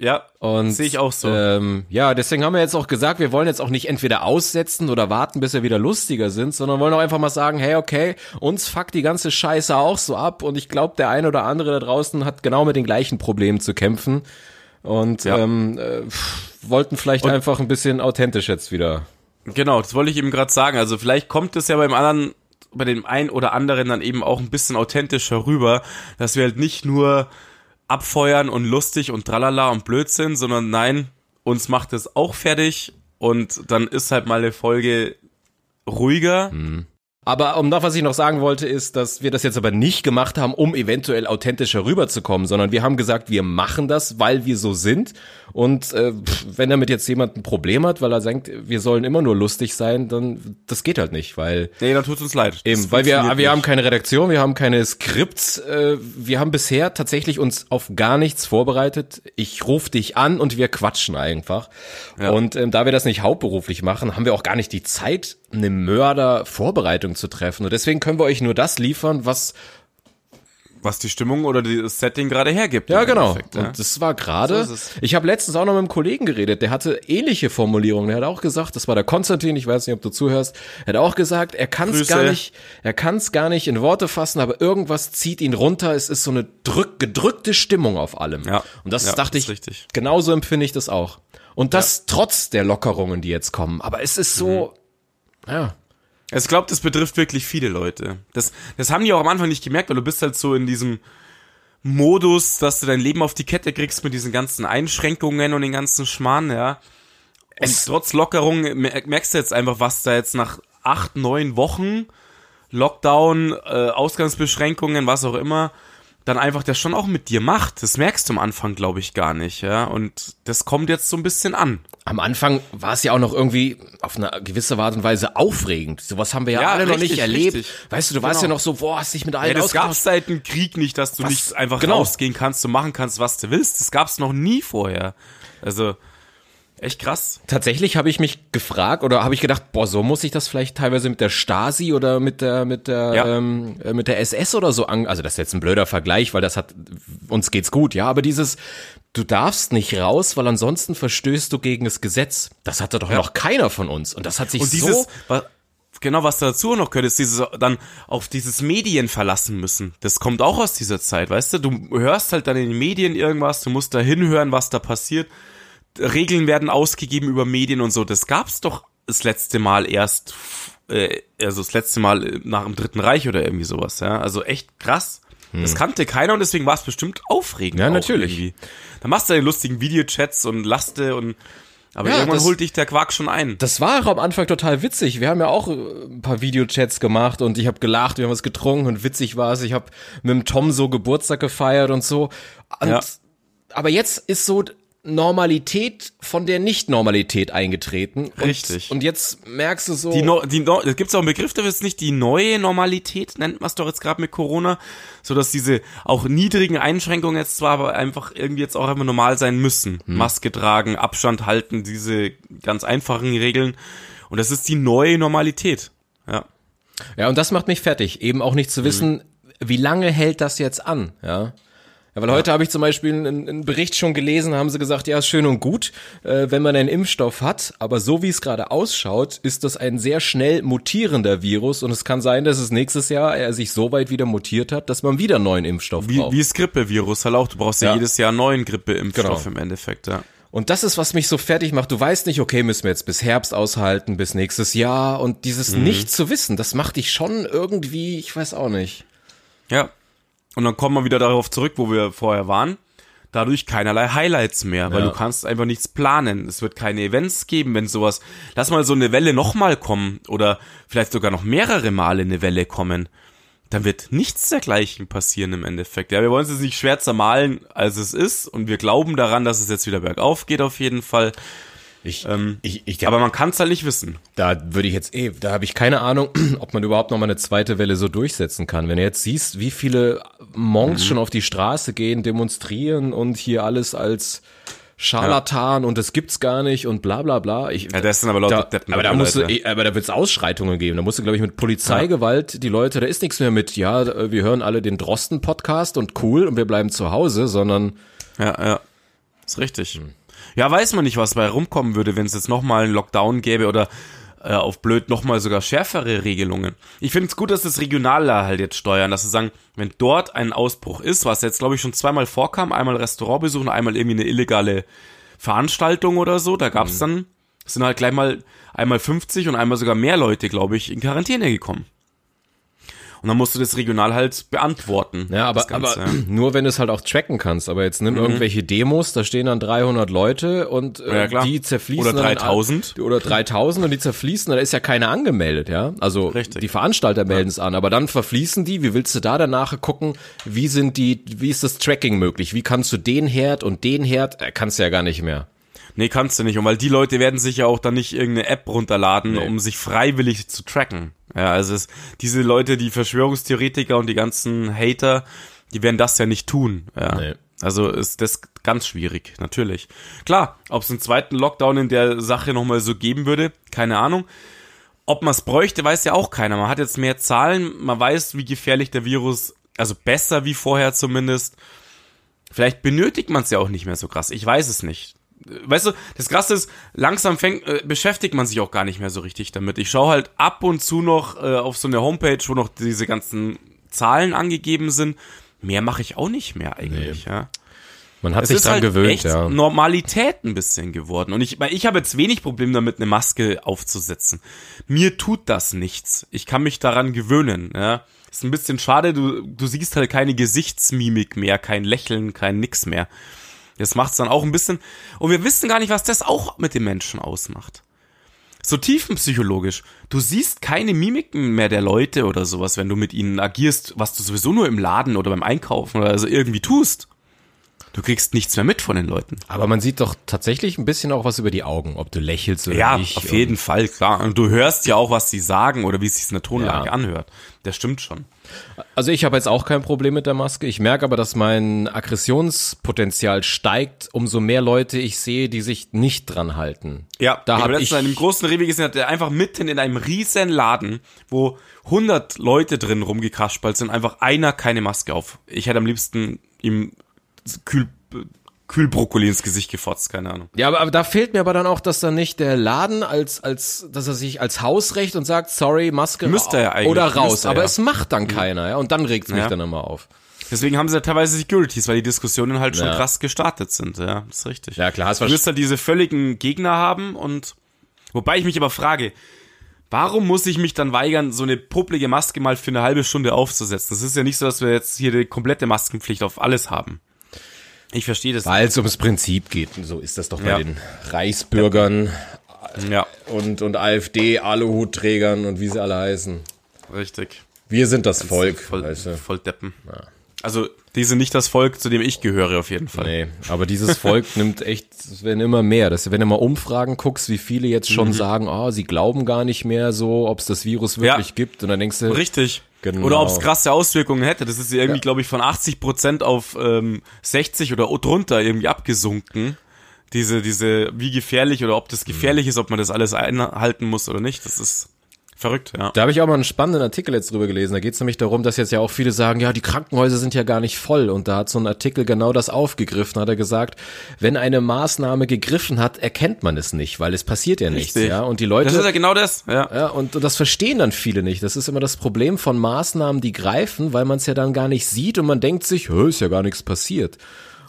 Ja, Und sehe ich auch so. Ähm, ja, deswegen haben wir jetzt auch gesagt, wir wollen jetzt auch nicht entweder aussetzen oder warten, bis wir wieder lustiger sind, sondern wollen auch einfach mal sagen, hey, okay, uns fuckt die ganze Scheiße auch so ab und ich glaube, der ein oder andere da draußen hat genau mit den gleichen Problemen zu kämpfen und Ja. ähm, äh, wollten vielleicht einfach ein bisschen authentisch jetzt wieder. Genau, das wollte ich eben gerade sagen. Also vielleicht kommt es ja beim anderen, bei dem einen oder anderen dann eben auch ein bisschen authentischer rüber, dass wir halt nicht nur abfeuern und lustig und tralala und blöd sind, sondern nein, uns macht es auch fertig und dann ist halt mal eine Folge ruhiger. Mhm. Aber um noch, was ich noch sagen wollte, ist, dass wir das jetzt aber nicht gemacht haben, um eventuell authentischer rüberzukommen, sondern wir haben gesagt, wir machen das, weil wir so sind. Und äh, wenn damit jetzt jemand ein Problem hat, weil er denkt, wir sollen immer nur lustig sein, dann das geht halt nicht, weil nee, dann tut's uns leid. Eben, weil wir wir haben keine Redaktion, wir haben keine Skripts, äh, wir haben bisher tatsächlich uns auf gar nichts vorbereitet. Ich rufe dich an und wir quatschen einfach. Ja. Und ähm, da wir das nicht hauptberuflich machen, haben wir auch gar nicht die Zeit, eine Mörder-Vorbereitung zu treffen. Und deswegen können wir euch nur das liefern, was was die Stimmung oder das Setting gerade hergibt. Ja, genau. ja? Und das war gerade. So ich habe letztens auch noch mit einem Kollegen geredet, der hatte ähnliche Formulierungen. Der hat auch gesagt, das war der Konstantin, ich weiß nicht, ob du zuhörst, er hat auch gesagt, er kann es gar nicht, er kann es gar nicht in Worte fassen, aber irgendwas zieht ihn runter. Es ist so eine drück, gedrückte Stimmung auf allem. Ja. Und das ja, dachte das ich, richtig. genauso empfinde ich das auch. Und das ja. trotz der Lockerungen, die jetzt kommen. Aber es ist so, mhm. Ja. Also ich glaube, das betrifft wirklich viele Leute. Das, das haben die auch am Anfang nicht gemerkt, weil du bist halt so in diesem Modus, dass du dein Leben auf die Kette kriegst mit diesen ganzen Einschränkungen und den ganzen Schmarrn, ja. Und trotz Lockerung merkst du jetzt einfach, was da jetzt nach acht, neun Wochen Lockdown, äh, Ausgangsbeschränkungen, was auch immer, dann einfach der schon auch mit dir macht. Das merkst du am Anfang, glaube ich, gar nicht, ja. Und das kommt jetzt so ein bisschen an. Am Anfang war es ja auch noch irgendwie auf eine gewisse Art und Weise aufregend. Sowas haben wir ja, ja alle richtig, noch nicht erlebt. Richtig. Weißt du, du genau. warst ja noch so, boah, hast dich mit allen ja, das gab's seit dem Krieg nicht, dass du Was? nicht einfach genau. rausgehen kannst und machen kannst, was du willst. Das gab's noch nie vorher. Also Echt krass. Tatsächlich habe ich mich gefragt oder habe ich gedacht, boah, so muss ich das vielleicht teilweise mit der Stasi oder mit der mit der ja. ähm, äh, mit der SS oder so an. Also das ist jetzt ein blöder Vergleich, weil das hat uns geht's gut, ja. Aber dieses, du darfst nicht raus, weil ansonsten verstößt du gegen das Gesetz. Das hatte doch ja. noch keiner von uns und das hat sich und dieses, so was, genau was dazu noch gehört, ist dieses dann auf dieses Medien verlassen müssen. Das kommt auch aus dieser Zeit, weißt du? Du hörst halt dann in den Medien irgendwas, du musst da hinhören, was da passiert Regeln werden ausgegeben über Medien und so. Das gab's doch das letzte Mal erst, äh, also das letzte Mal nach dem Dritten Reich oder irgendwie sowas, ja. Also echt krass. Hm. Das kannte keiner und deswegen war es bestimmt aufregend. Ja, natürlich. Irgendwie. Da machst du deine lustigen Videochats und Laste und aber ja, irgendwann das, holt dich der Quark schon ein. Das war auch am Anfang total witzig. Wir haben ja auch äh, ein paar Videochats gemacht und ich habe gelacht, wir haben was getrunken und witzig war es. Ich habe mit dem Tom so Geburtstag gefeiert und so. Und, ja. Aber jetzt ist so, Normalität von der Nicht-Normalität eingetreten. Und, Richtig. Und jetzt merkst du so. Die, no, die no, gibt es auch einen Begriff dafür, ist nicht die neue Normalität, nennt man es doch jetzt gerade mit Corona, so dass diese auch niedrigen Einschränkungen jetzt zwar aber einfach irgendwie jetzt auch immer normal sein müssen. Hm. Maske tragen, Abstand halten, diese ganz einfachen Regeln. Und das ist die neue Normalität. Ja. Ja, und das macht mich fertig, eben auch nicht zu wissen, mhm. wie lange hält das jetzt an, ja. Ja, weil ja. heute habe ich zum Beispiel einen, einen, Bericht schon gelesen, haben sie gesagt, ja, ist schön und gut, äh, wenn man einen Impfstoff hat, aber so wie es gerade ausschaut, ist das ein sehr schnell mutierender Virus und es kann sein, dass es nächstes Jahr er sich so weit wieder mutiert hat, dass man wieder einen neuen Impfstoff wie, braucht. Wie das Grippevirus halt auch, du brauchst ja, ja jedes Jahr einen neuen Grippeimpfstoff genau. im Endeffekt, ja. Und das ist, was mich so fertig macht. Du weißt nicht, okay, müssen wir jetzt bis Herbst aushalten, bis nächstes Jahr. Und dieses mhm. Nicht zu wissen, das macht dich schon irgendwie, ich weiß auch nicht. Ja, und dann kommen wir wieder darauf zurück, wo wir vorher waren. Dadurch keinerlei Highlights mehr, weil ja. du kannst einfach nichts planen. Es wird keine Events geben, wenn sowas. Lass mal so eine Welle nochmal kommen oder vielleicht sogar noch mehrere Male eine Welle kommen. Dann wird nichts dergleichen passieren im Endeffekt. Ja, wir wollen es jetzt nicht schwer zermalen, als es ist. Und wir glauben daran, dass es jetzt wieder bergauf geht auf jeden Fall. Ich, ähm, ich, ich, aber man kann es halt nicht wissen. Da würde ich jetzt eh, da habe ich keine Ahnung, ob man überhaupt noch mal eine zweite Welle so durchsetzen kann. Wenn du jetzt siehst, wie viele Monks mhm. schon auf die Straße gehen, demonstrieren und hier alles als Scharlatan ja. und das gibt's gar nicht und bla bla bla. Ich, ja, das sind aber Leute, da, aber da musst du, eh, aber da wird's Ausschreitungen geben. Da musst du, glaube ich, mit Polizeigewalt ja. die Leute, da ist nichts mehr mit, ja, wir hören alle den Drosten-Podcast und cool und wir bleiben zu Hause, sondern. Ja, ja. Ist richtig. Hm. Ja, weiß man nicht, was bei rumkommen würde, wenn es jetzt nochmal einen Lockdown gäbe oder äh, auf blöd nochmal sogar schärfere Regelungen. Ich finde es gut, dass das Regionaler halt jetzt steuern, dass sie sagen, wenn dort ein Ausbruch ist, was jetzt glaube ich schon zweimal vorkam, einmal Restaurantbesuch und einmal irgendwie eine illegale Veranstaltung oder so, da gab es mhm. dann sind halt gleich mal einmal 50 und einmal sogar mehr Leute, glaube ich, in Quarantäne gekommen. Und dann musst du das regional halt beantworten. Ja, aber, Ganze, aber nur wenn du es halt auch tracken kannst. Aber jetzt nimm mhm. irgendwelche Demos, da stehen dann 300 Leute und äh, ja, die zerfließen. Oder 3000. Dann, oder 3000 und die zerfließen, da ist ja keiner angemeldet, ja. Also Richtig. die Veranstalter melden es ja. an, aber dann verfließen die. Wie willst du da danach gucken, wie sind die, wie ist das Tracking möglich? Wie kannst du den Herd und den Herd, äh, kannst du ja gar nicht mehr. Nee, kannst du nicht. Und weil die Leute werden sich ja auch dann nicht irgendeine App runterladen, nee. um sich freiwillig zu tracken. Ja, also es, diese Leute, die Verschwörungstheoretiker und die ganzen Hater, die werden das ja nicht tun. Ja. Nee. Also ist das ganz schwierig, natürlich. Klar, ob es einen zweiten Lockdown in der Sache nochmal so geben würde, keine Ahnung. Ob man es bräuchte, weiß ja auch keiner. Man hat jetzt mehr Zahlen, man weiß, wie gefährlich der Virus, also besser wie vorher zumindest. Vielleicht benötigt man es ja auch nicht mehr so krass. Ich weiß es nicht weißt du, das Krasse ist, langsam fängt, äh, beschäftigt man sich auch gar nicht mehr so richtig damit. Ich schaue halt ab und zu noch äh, auf so eine Homepage, wo noch diese ganzen Zahlen angegeben sind. Mehr mache ich auch nicht mehr eigentlich, nee. ja. Man hat es sich dran halt gewöhnt, echt ja. Normalität ein bisschen geworden. Und ich, weil ich habe jetzt wenig Problem damit, eine Maske aufzusetzen. Mir tut das nichts. Ich kann mich daran gewöhnen, ja. Ist ein bisschen schade, du, du siehst halt keine Gesichtsmimik mehr, kein Lächeln, kein nix mehr. Das macht's dann auch ein bisschen. Und wir wissen gar nicht, was das auch mit den Menschen ausmacht. So tiefenpsychologisch. Du siehst keine Mimiken mehr der Leute oder sowas, wenn du mit ihnen agierst, was du sowieso nur im Laden oder beim Einkaufen oder so irgendwie tust. Du kriegst nichts mehr mit von den Leuten. Aber man sieht doch tatsächlich ein bisschen auch was über die Augen, ob du lächelst oder ja, nicht. Ja, auf jeden Fall, klar. Und du hörst ja auch, was sie sagen oder wie es sich in der Tonlage ja. anhört. Das stimmt schon. Also ich habe jetzt auch kein Problem mit der Maske. Ich merke aber, dass mein Aggressionspotenzial steigt, umso mehr Leute ich sehe, die sich nicht dran halten. Ja, da habe hab ich in einem großen Rewe gesehen, der einfach mitten in einem riesen Laden, wo 100 Leute drin rumgekaspert sind, einfach einer keine Maske auf. Ich hätte am liebsten ihm kühl Kühlbrokkoli ins Gesicht gefotzt, keine Ahnung. Ja, aber, aber da fehlt mir aber dann auch, dass dann nicht der Laden als, als, dass er sich als Hausrecht und sagt, sorry, Maske Müsste er eigentlich, oder raus. Er, aber ja. es macht dann keiner, ja. Und dann regt's mich ja. dann immer auf. Deswegen haben sie ja teilweise Securities, weil die Diskussionen halt schon ja. krass gestartet sind, ja. Das ist richtig. Ja, klar. Du wirst halt diese völligen Gegner haben und, wobei ich mich aber frage, Warum muss ich mich dann weigern, so eine publige Maske mal für eine halbe Stunde aufzusetzen? Das ist ja nicht so, dass wir jetzt hier die komplette Maskenpflicht auf alles haben. Ich verstehe das. Weil es ums Prinzip geht. So ist das doch bei ja. den Reichsbürgern ja. und, und AfD-Aluhutträgern und wie sie alle heißen. Richtig. Wir sind das Ganz Volk. Voll, weißt du? voll Deppen. Ja. Also, die sind nicht das Volk, zu dem ich gehöre, auf jeden Fall. Nee, aber dieses Volk nimmt echt, es werden immer mehr. Das, wenn du mal Umfragen guckst, wie viele jetzt schon mhm. sagen, oh, sie glauben gar nicht mehr so, ob es das Virus wirklich ja. gibt. Und dann denkst du. Richtig. Genau. Oder ob es krasse Auswirkungen hätte. Das ist irgendwie, ja. glaube ich, von 80 Prozent auf ähm, 60 oder drunter irgendwie abgesunken. Diese, diese, wie gefährlich oder ob das gefährlich mhm. ist, ob man das alles einhalten muss oder nicht. Das ist Verrückt, ja. Da habe ich auch mal einen spannenden Artikel jetzt drüber gelesen. Da geht es nämlich darum, dass jetzt ja auch viele sagen, ja, die Krankenhäuser sind ja gar nicht voll. Und da hat so ein Artikel genau das aufgegriffen. Hat er gesagt, wenn eine Maßnahme gegriffen hat, erkennt man es nicht, weil es passiert ja nichts. Ja, und die Leute. Das ist ja genau das. Ja. ja und, und das verstehen dann viele nicht. Das ist immer das Problem von Maßnahmen, die greifen, weil man es ja dann gar nicht sieht und man denkt sich, ist ja gar nichts passiert.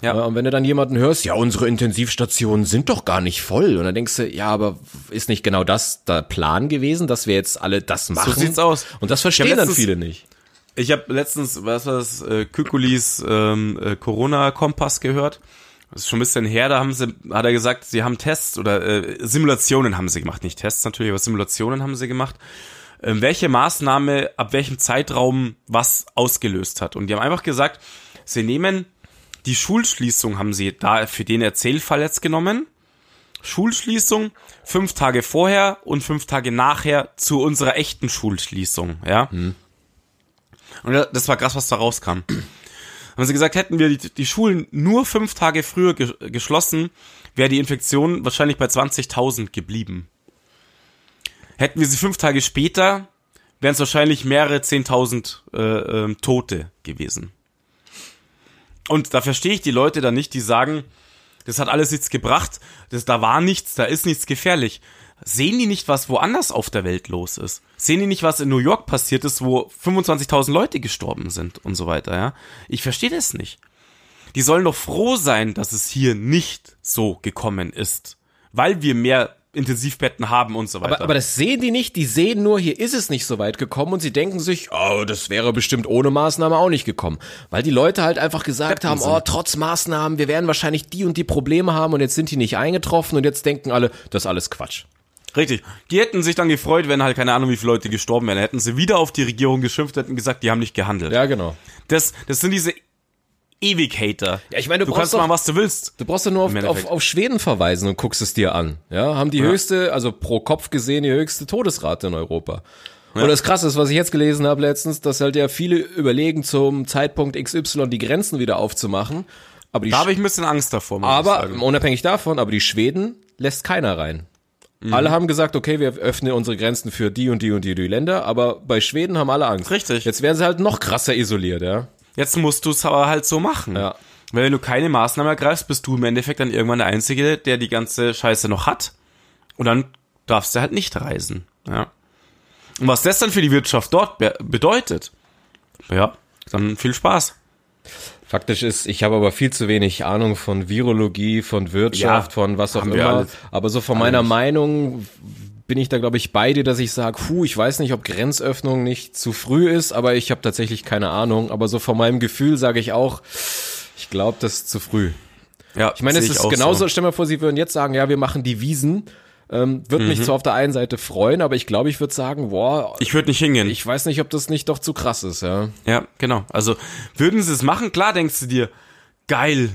Ja. Und wenn du dann jemanden hörst, ja, unsere Intensivstationen sind doch gar nicht voll. Und dann denkst du, ja, aber ist nicht genau das der Plan gewesen, dass wir jetzt alle das machen? So sieht's aus. Und das verstehen letztens, dann viele nicht. Ich habe letztens, was war das, äh, Kükulis ähm, äh, Corona-Kompass gehört. Das ist schon ein bisschen her, da haben sie, hat er gesagt, sie haben Tests oder äh, Simulationen haben sie gemacht. Nicht Tests natürlich, aber Simulationen haben sie gemacht. Äh, welche Maßnahme ab welchem Zeitraum was ausgelöst hat. Und die haben einfach gesagt, sie nehmen die Schulschließung haben sie da für den Erzählfall jetzt genommen. Schulschließung fünf Tage vorher und fünf Tage nachher zu unserer echten Schulschließung, ja. Hm. Und das war krass, was da rauskam. Haben sie gesagt, hätten wir die, die Schulen nur fünf Tage früher ge geschlossen, wäre die Infektion wahrscheinlich bei 20.000 geblieben. Hätten wir sie fünf Tage später, wären es wahrscheinlich mehrere 10.000 äh, äh, Tote gewesen. Und da verstehe ich die Leute dann nicht, die sagen, das hat alles nichts gebracht, das, da war nichts, da ist nichts gefährlich. Sehen die nicht, was woanders auf der Welt los ist? Sehen die nicht, was in New York passiert ist, wo 25.000 Leute gestorben sind und so weiter, ja? Ich verstehe das nicht. Die sollen doch froh sein, dass es hier nicht so gekommen ist. Weil wir mehr Intensivbetten haben und so weiter. Aber, aber das sehen die nicht, die sehen nur, hier ist es nicht so weit gekommen und sie denken sich, oh, das wäre bestimmt ohne Maßnahme auch nicht gekommen. Weil die Leute halt einfach gesagt Deppen haben, sind. oh, trotz Maßnahmen, wir werden wahrscheinlich die und die Probleme haben und jetzt sind die nicht eingetroffen und jetzt denken alle, das ist alles Quatsch. Richtig. Die hätten sich dann gefreut, wenn halt keine Ahnung, wie viele Leute gestorben wären. Hätten sie wieder auf die Regierung geschimpft, hätten gesagt, die haben nicht gehandelt. Ja, genau. Das, das sind diese Ewig-Hater. Ja, ich meine, du du kannst doch- machen, was du willst. Du brauchst ja nur auf, auf, auf Schweden verweisen und guckst es dir an. Ja, haben die höchste, also pro Kopf gesehen, die höchste Todesrate in Europa. Und das Krasse ist, was ich jetzt gelesen habe letztens, dass halt ja viele überlegen, zum Zeitpunkt XY die Grenzen wieder aufzumachen. Aber die Da habe ich ein bisschen Angst davor, Aber unabhängig davon, aber die Schweden lässt keiner rein. Mhm. Alle haben gesagt, okay, wir öffnen unsere Grenzen für die und die und die, die Länder, aber bei Schweden haben alle Angst. Richtig. Jetzt werden sie halt noch krasser isoliert, ja. Jetzt musst du es aber halt so machen. Ja. Weil wenn du keine Maßnahme ergreifst, bist du im Endeffekt dann irgendwann der Einzige, der die ganze Scheiße noch hat. Und dann darfst du halt nicht reisen. Ja. Und was das dann für die Wirtschaft dort be bedeutet, ja, dann viel Spaß. Faktisch ist, ich habe aber viel zu wenig Ahnung von Virologie, von Wirtschaft, Ja, von was auch immer. Aber so von meiner Meinung bin ich da, glaube ich, bei dir, dass ich sage, puh, ich weiß nicht, ob Grenzöffnung nicht zu früh ist, aber ich habe tatsächlich keine Ahnung. Aber so von meinem Gefühl sage ich auch, ich glaube, das ist zu früh. Ja, Ich meine, es ist genauso, So. stell mal vor, sie würden jetzt sagen, ja, wir machen die Wiesen. Ähm, würde Mhm. mich zwar auf der einen Seite freuen, aber ich glaube, ich würde sagen, boah, Ich würde nicht hingehen. ich weiß nicht, ob das nicht doch zu krass ist, ja. Ja, genau. Also würden sie es machen, klar denkst du dir, geil,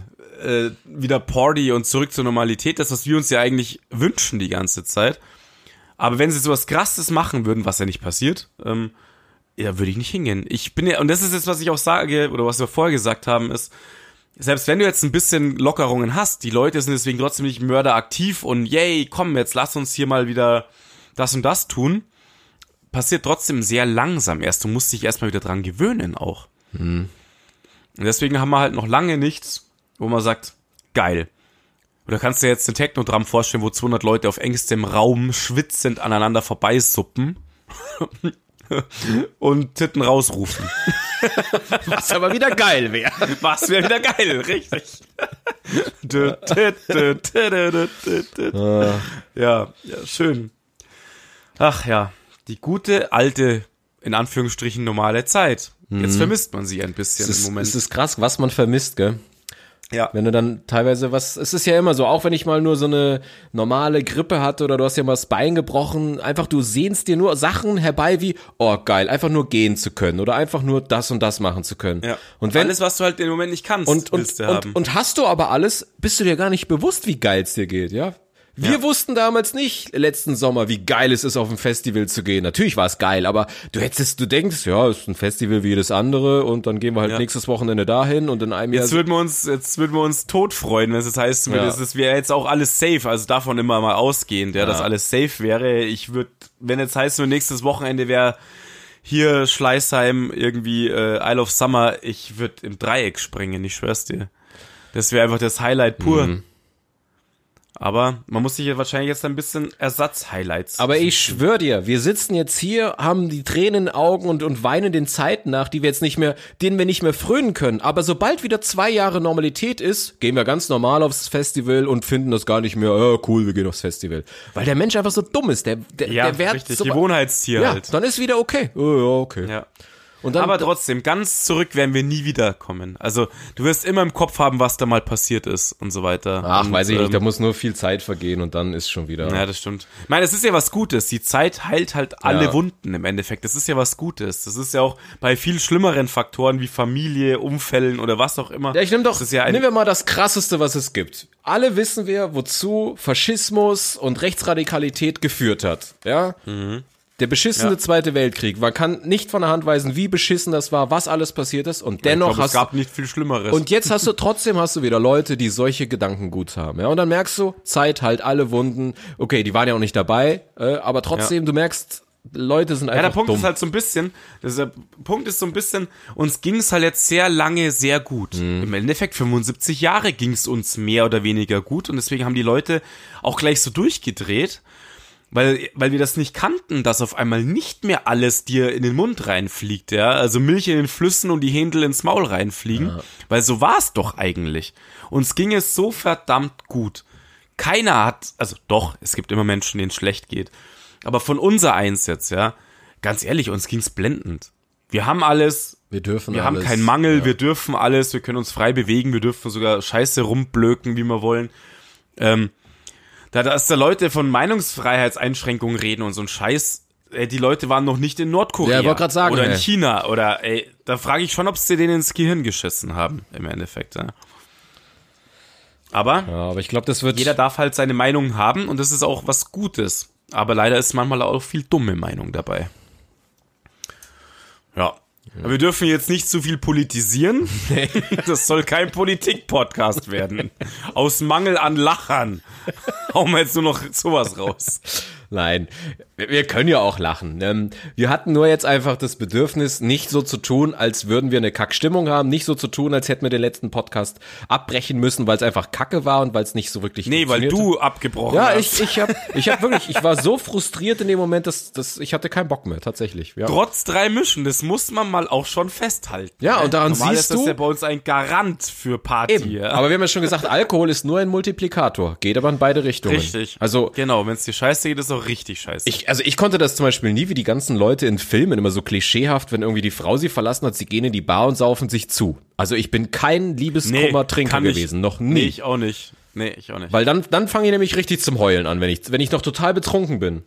äh, wieder Party und zurück zur Normalität, das, was wir uns ja eigentlich wünschen die ganze Zeit. Aber wenn sie sowas krasses machen würden, was ja nicht passiert, ähm, ja, würde ich nicht hingehen. Ich bin ja, und das ist jetzt, was ich auch sage, oder was wir vorher gesagt haben, ist, selbst wenn du jetzt ein bisschen Lockerungen hast, die Leute sind deswegen trotzdem nicht mörderaktiv und yay, komm, jetzt lass uns hier mal wieder das und das tun, passiert trotzdem sehr langsam erst. Du musst dich erstmal wieder dran gewöhnen auch. Und deswegen haben wir halt noch lange nichts, wo man sagt, geil. Oder kannst du dir jetzt den Techno-Drum vorstellen, wo 200 Leute auf engstem Raum schwitzend aneinander vorbeisuppen und Titten rausrufen. Was aber wieder geil wäre. Was wäre wieder geil, richtig. Dü. Ja, ja, schön. Ach ja, die gute, alte, in Anführungsstrichen normale Zeit. Jetzt vermisst man sie ein bisschen Es im ist, Moment. es ist krass, was man vermisst, gell? Ja. Wenn du dann teilweise was, es ist ja immer so, auch wenn ich mal nur so eine normale Grippe hatte oder du hast ja mal das Bein gebrochen, einfach du sehnst dir nur Sachen herbei wie, oh geil, einfach nur gehen zu können oder einfach nur das und das machen zu können. ja. Und wenn, Alles, was du halt im Moment nicht kannst, und, und, und, und hast du aber alles, bist du dir gar nicht bewusst, wie geil es dir geht, ja? Wir Ja. wussten damals nicht letzten Sommer, wie geil es ist, auf ein Festival zu gehen. Natürlich war es geil, aber du hättest, du denkst, ja, es ist ein Festival wie jedes andere und dann gehen wir halt Ja. nächstes Wochenende dahin und in einem Jahr. Jetzt würden wir uns, jetzt würden wir uns tot freuen, wenn es das heißt, Ja. es ist wäre jetzt auch alles safe, also davon immer mal ausgehend, ja, dass alles safe wäre. Ich würde, wenn jetzt heißt, nur nächstes Wochenende wäre hier Schleißheim irgendwie äh, Isle of Summer, ich würde im Dreieck springen, ich schwör's dir. Das wäre einfach das Highlight pur. Mhm. Aber man muss sich ja wahrscheinlich jetzt ein bisschen Ersatz-Highlights. Aber ich schwör dir, wir sitzen jetzt hier, haben die Tränen in den Augen und, und weinen den Zeiten nach, die wir jetzt nicht mehr, denen wir nicht mehr frönen können. Aber sobald wieder zwei Jahre Normalität ist, gehen wir ganz normal aufs Festival und finden das gar nicht mehr, äh, cool, wir gehen aufs Festival. Weil der Mensch einfach so dumm ist. Der, der, ja, der Wert richtig, so, Gewohnheitstier ja, halt. dann ist wieder okay. Oh, ja, okay. Ja. Und dann, Aber trotzdem, ganz zurück werden wir nie wiederkommen. Also, du wirst immer im Kopf haben, was da mal passiert ist und so weiter. ach, und, weiß ich ähm, nicht, da muss nur viel Zeit vergehen und dann ist schon wieder. Ja, das stimmt. Ich meine, es ist ja was Gutes. Die Zeit heilt halt alle Ja. Wunden im Endeffekt. Das ist ja was Gutes. Das ist ja auch bei viel schlimmeren Faktoren wie Familie, Unfällen oder was auch immer. Ja, ich nehme doch, ja nehmen wir mal das krasseste, was es gibt. Alle wissen wir, wozu Faschismus und Rechtsradikalität geführt hat. Ja? Der beschissene Ja. Zweite Weltkrieg. Man kann nicht von der Hand weisen, wie beschissen das war, was alles passiert ist. Und ich dennoch glaube, es hast gab nicht viel Schlimmeres. und jetzt hast du trotzdem hast du wieder Leute, die solche Gedanken gut haben. Ja? Und dann merkst du, Zeit halt alle Wunden. Okay, die waren ja auch nicht dabei, äh, aber trotzdem, du merkst, Leute sind Ja, einfach der Punkt dumm. ist halt so ein bisschen, der Punkt ist so ein bisschen, uns ging es halt jetzt sehr lange sehr gut. Mhm. Im Endeffekt 75 Jahre ging es uns mehr oder weniger gut und deswegen haben die Leute auch gleich so durchgedreht, weil, weil wir das nicht kannten, dass auf einmal nicht mehr alles dir in den Mund reinfliegt, ja, also Milch in den Flüssen und die Händel ins Maul reinfliegen, weil so war es doch eigentlich. Uns ging es so verdammt gut. keiner hat, also doch, es gibt immer Menschen, denen es schlecht geht. Aber von unser eins jetzt, ja, ganz ehrlich, uns ging's blendend. Wir haben alles, Wir dürfen wir alles. haben keinen Mangel, Ja. wir dürfen alles, wir können uns frei bewegen, wir dürfen sogar scheiße rumblöken, wie wir wollen. Ähm, da, dass da Leute von Meinungsfreiheitseinschränkungen reden und so ein Scheiß, ey, die Leute waren noch nicht in Nordkorea Ja, ich wollte sagen, oder in ey. China oder ey, da frage ich schon, ob sie denen ins Gehirn geschissen haben, im Endeffekt. Ja. Aber Ja, aber ich glaube, das wird. jeder darf halt seine Meinung haben und das ist auch was Gutes. Aber leider ist manchmal auch viel dumme Meinung dabei. Ja. Aber wir dürfen jetzt nicht zu viel politisieren. Das soll kein Politik-Podcast werden. Aus Mangel an Lachern hauen wir jetzt nur noch sowas raus. Nein, wir können ja auch lachen. Ähm, Wir hatten nur jetzt einfach das Bedürfnis, nicht so zu tun, als würden wir eine Kackstimmung haben, nicht so zu tun, als hätten wir den letzten Podcast abbrechen müssen, weil es einfach Kacke war und weil es nicht so wirklich Nee, weil du abgebrochen Ja, hast. ich, ich hab, ich hab wirklich, ich war so frustriert in dem Moment, dass, dass ich hatte keinen Bock mehr, tatsächlich. Ja. Trotz drei Mischen, das muss man mal auch schon festhalten. Ja, und daran Normal siehst ist das du- ja bei uns ein Garant für Party. Eben. Ja. Aber wir haben ja schon gesagt, Alkohol ist nur ein Multiplikator, geht aber in beide Richtungen. Richtig. Also genau, wenn es dir scheiße geht, ist es richtig scheiße. Ich, also ich konnte das zum Beispiel nie, wie die ganzen Leute in Filmen immer so klischeehaft, wenn irgendwie die Frau sie verlassen hat, sie gehen in die Bar und saufen sich zu. Also ich bin kein Liebeskummer-Trinker ich- gewesen, noch nie. Nee, ich auch nicht. Nee, ich auch nicht. Weil dann, dann fange ich nämlich richtig zum Heulen an, wenn ich, wenn ich noch total betrunken bin.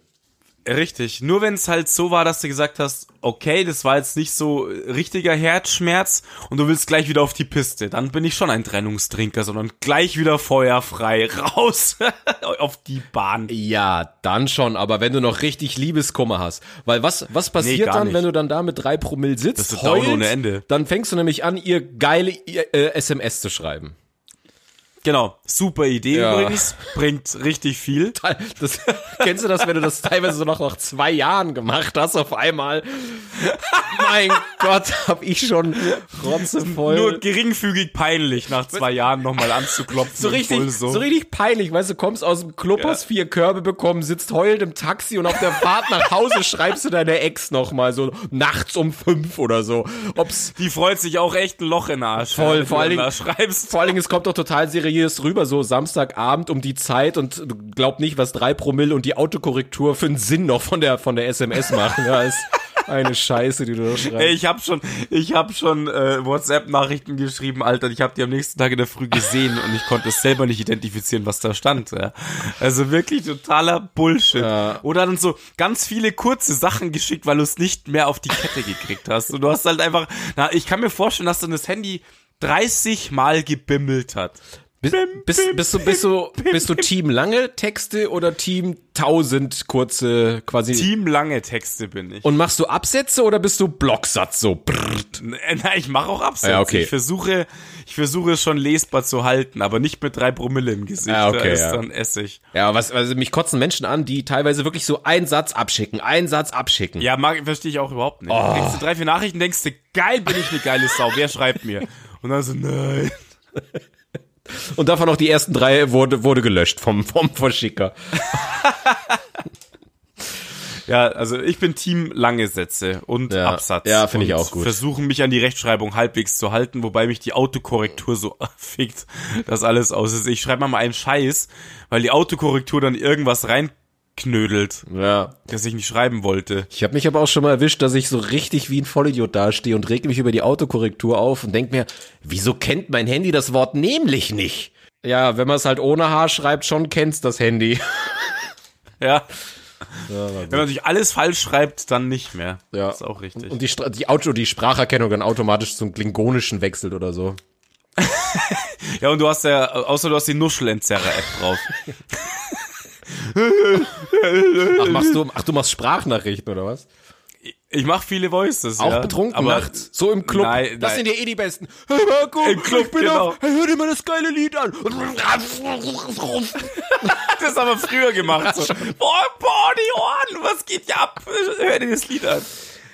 Richtig. Nur wenn es halt so war, dass du gesagt hast, okay, das war jetzt nicht so richtiger Herzschmerz und du willst gleich wieder auf die Piste, dann bin ich schon ein Trennungstrinker, sondern gleich wieder feuerfrei raus auf die Bahn. Ja, dann schon, aber wenn du noch richtig Liebeskummer hast. Weil was, was passiert gar dann, nicht. wenn du dann da mit drei Promille sitzt, Das ist heulst, ohne Ende. dann fängst du nämlich an, ihr geile äh, SMS zu schreiben. Genau. Super Idee Ja. übrigens. Bringt richtig viel. Das, kennst du das, wenn du das teilweise so noch nach zwei Jahren gemacht hast, auf einmal? mein Gott, hab ich schon rotzevoll. Nur geringfügig peinlich, nach zwei Jahren nochmal anzuklopfen. so richtig, so. richtig peinlich, weißt du, kommst aus dem Club, hast vier Körbe bekommen, sitzt heulend im Taxi und auf der Fahrt nach Hause schreibst du deine Ex nochmal so nachts um fünf oder so. Ob's Die freut sich auch echt ein Loch in den Arsch. Voll, vor allen Dingen- schreibst. Vor allen Dingen, es kommt doch total seriös rüber, so Samstagabend um die Zeit und glaub nicht, was drei Promille und die Autokorrektur für einen Sinn noch von der, von der SMS machen. Ja, ist eine Scheiße, die du da schreibst. Ey, ich hab schon, ich hab schon äh, WhatsApp-Nachrichten geschrieben, Alter. Ich hab die am nächsten Tag in der Früh gesehen und ich konnte es selber nicht identifizieren, was da stand. Ja. Also wirklich totaler Bullshit. Ja. Oder dann so ganz viele kurze Sachen geschickt, weil du es nicht mehr auf die Kette gekriegt hast. Und du hast halt einfach, na, ich kann mir vorstellen, dass dann das Handy 30 Mal gebimmelt hat. Bist, bist, bist, du, bist, du, bist du Team lange Texte oder Team tausend kurze quasi? Team lange Texte bin ich. Und machst du Absätze oder bist du Blocksatz so? Brrrt. Äh, Nein, ich mache auch Absätze. Ja, okay. Ich versuche, ich versuche es schon lesbar zu halten, aber nicht mit drei Promille im Gesicht. Ja, okay, da ist ja. dann Essig. Ja, was, also mich kotzen Menschen an, die teilweise wirklich so einen Satz abschicken, einen Satz abschicken. Ja, mag, verstehe ich auch überhaupt nicht. Oh. Kriegst du drei, vier Nachrichten, denkst du, geil, bin ich eine geile Sau, wer schreibt mir? Und dann so, nein. Und davon auch die ersten drei wurde, wurde gelöscht vom, vom Verschicker. Ja, also ich bin Team lange Sätze und Ja. Absatz. Ja, finde ich auch gut. Versuchen mich an die Rechtschreibung halbwegs zu halten, wobei mich die Autokorrektur so fickt, dass alles aus ist. Ich schreibe mal einen Scheiß, weil die Autokorrektur dann irgendwas reinknödelt, Ja. das ich nicht schreiben wollte. Ich habe mich aber auch schon mal erwischt, dass ich so richtig wie ein Vollidiot dastehe und reg mich über die Autokorrektur auf und denk mir, wieso kennt mein Handy das Wort nämlich nicht? Ja, wenn man es halt ohne H schreibt, schon kennt's das Handy. Ja. Wenn man natürlich alles falsch schreibt, dann nicht mehr. Ja. Das ist auch richtig. Und die, Stra- die Auto, die Spracherkennung dann automatisch zum Klingonischen wechselt oder so. ja, und du hast ja, außer du hast die Nuschelentzerrer-App drauf. Ach, machst du, ach, du machst Sprachnachrichten oder was? Ich mache viele Voices, Auch ja. betrunken aber nachts? So im Club? Nein, das nein. sind ja eh die Besten. Hey Marco, Im Club, ich bin genau. auf, hey, hör dir mal das geile Lied an. das haben wir früher gemacht. So. Boah, boah, die Ohren, was geht hier ab? Hör dir das Lied an.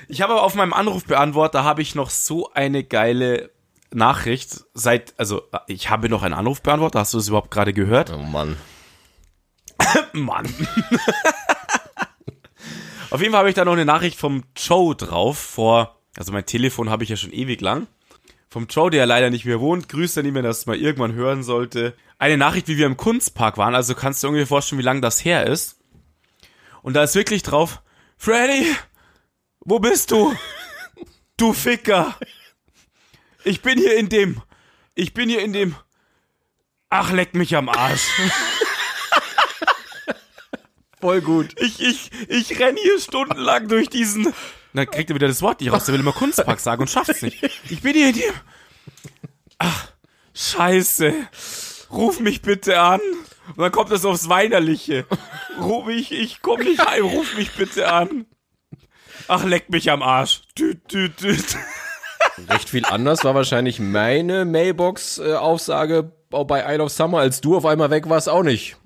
Ich habe aber auf meinem Anrufbeantworter habe ich noch so eine geile Nachricht seit, also ich habe noch einen Anrufbeantworter. Hast du das überhaupt gerade gehört? Oh Mann. Mann. Auf jeden Fall habe ich da noch eine Nachricht vom Joe drauf vor, also mein Telefon habe ich ja schon ewig lang. Vom Joe, der leider nicht mehr wohnt. Grüßt an ihn, wenn er das mal irgendwann hören sollte. eine Nachricht, wie wir im Kunstpark waren, also kannst du irgendwie vorstellen, wie lange das her ist. Und da ist wirklich drauf, Freddy, wo bist du? Du Ficker. Ich bin hier in dem, ich bin hier in dem, ach leck mich am Arsch. Voll gut. Ich, ich, ich renn hier stundenlang durch diesen, dann kriegt er wieder das Wort nicht raus, der will immer Kunstpark sagen und schafft's nicht. Ich bin hier in dem, ach, scheiße. Ruf mich bitte an. Und dann kommt das aufs Weinerliche. Ruf mich, ich komm nicht heim, ruf mich bitte an. Ach, leck mich am Arsch. Düt, düt, düt. Recht viel anders war wahrscheinlich meine Mailbox-Aussage bei Isle of Summer, als du auf einmal weg warst, auch nicht.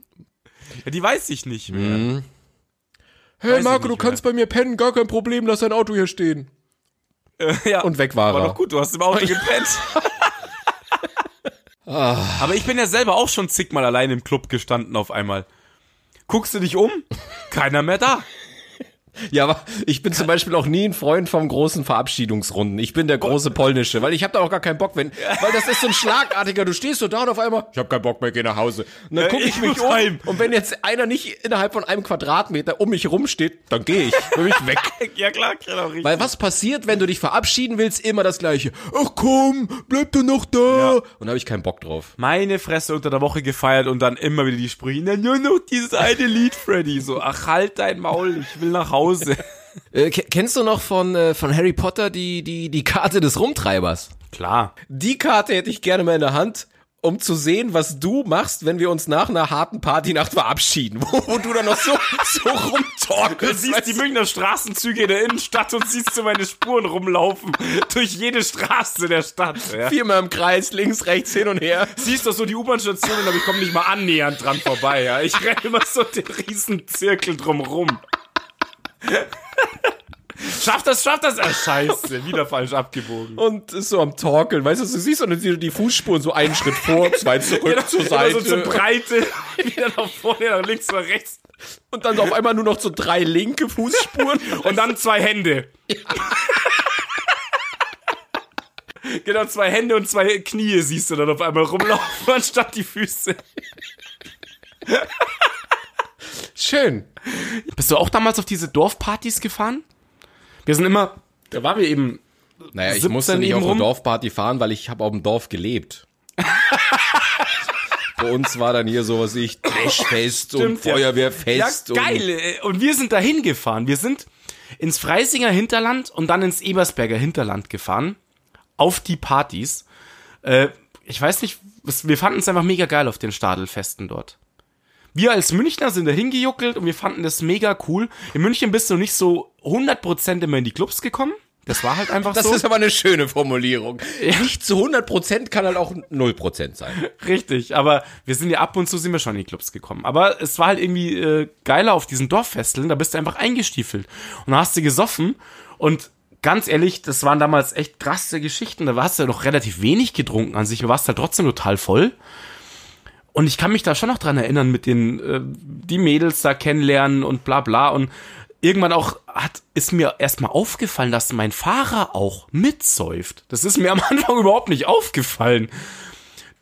Ja, die weiß ich nicht mehr. Hey Weiß Marco, du kannst bei mir pennen, gar kein Problem, lass dein Auto hier stehen. Äh, ja. Und weg war War er. doch gut, du hast im Auto gepennt. Aber ich bin ja selber auch schon zigmal allein im Club gestanden auf einmal. Guckst du dich um? Keiner mehr da. Ja, aber ich bin zum Beispiel auch nie ein Freund vom großen Verabschiedungsrunden. Ich bin der große polnische, weil ich habe da auch gar keinen Bock, wenn, weil das ist so ein schlagartiger. Du stehst so da und auf einmal, ich habe keinen Bock mehr, geh nach Hause. Und dann gucke ich, ich mich um heim. und wenn jetzt einer nicht innerhalb von einem Quadratmeter um mich rumsteht, dann gehe ich, bin ich weg. Ja klar, genau richtig. Weil was passiert, wenn du dich verabschieden willst? Immer das Gleiche. Ach komm, bleib doch noch da. Ja. Und da habe ich keinen Bock drauf. Meine Fresse unter der Woche gefeiert und dann immer wieder die Sprüche. Na, nur noch dieses eine Lied, Freddy. So, ach, halt dein Maul, ich will nach Hause. Äh, ke- kennst du noch von, äh, von Harry Potter die, die, die Karte des Rumtreibers? Klar. Die Karte hätte ich gerne mal in der Hand, um zu sehen, was du machst, wenn wir uns nach einer harten Partynacht verabschieden. Wo, wo du dann noch so, so Du rumtorkelst. siehst die Münchner Straßenzüge in der Innenstadt und siehst du meine Spuren rumlaufen. Durch jede Straße der Stadt. Ja. viermal im Kreis, links, rechts, hin und her. Siehst doch so die U-Bahn-Stationen, aber ich komme nicht mal annähernd dran vorbei. Ja. Ich renne immer so den riesen Zirkel drumrum. Schaff das, schaff das. Ah, scheiße, wieder falsch abgebogen. Und ist so am Torkeln, weißt du, du siehst und dann siehst du die Fußspuren so einen Schritt vor, zwei zurück zur Immer Seite. so zur Breite, wieder nach vorne, nach links, nach rechts. und dann so auf einmal nur noch so drei linke Fußspuren. Und dann zwei Hände. Genau, zwei Hände und zwei Knie siehst du dann auf einmal rumlaufen, anstatt die Füße. Schön. Bist du auch damals auf diese Dorfpartys gefahren? Wir sind immer, da waren wir eben, Naja, ich 17 musste nicht eben auf eine rum. Dorfparty fahren, weil ich habe auf dem Dorf gelebt. Bei uns war dann hier sowas wie ich und Stimmt, ja. Feuerwehrfest. ja geil. äh, Und wir sind dahin gefahren. Wir sind ins Freisinger Hinterland und dann ins Ebersberger Hinterland gefahren. Auf die Partys. Äh, ich weiß nicht, wir fanden es einfach mega geil auf den Stadelfesten dort. Wir als Münchner sind da hingejuckelt und wir fanden das mega cool. In München bist du nicht so 100% immer in die Clubs gekommen. Das war halt einfach Das so. ist aber eine schöne Formulierung. Nicht zu 100% kann halt auch 0% sein. Richtig, aber wir sind ja ab und zu sind wir schon in die Clubs gekommen. Aber es war halt irgendwie äh, geiler auf diesen Dorffesteln, da bist du einfach eingestiefelt und da hast du gesoffen und ganz ehrlich, das waren damals echt krasse Geschichten. Da hast du ja noch relativ wenig getrunken an sich, du warst halt trotzdem total voll. Und ich kann mich da schon noch dran erinnern mit den äh, die Mädels da kennenlernen und bla bla und irgendwann auch hat ist mir erstmal aufgefallen, dass mein Fahrer auch mitsäuft. Das ist mir am Anfang überhaupt nicht aufgefallen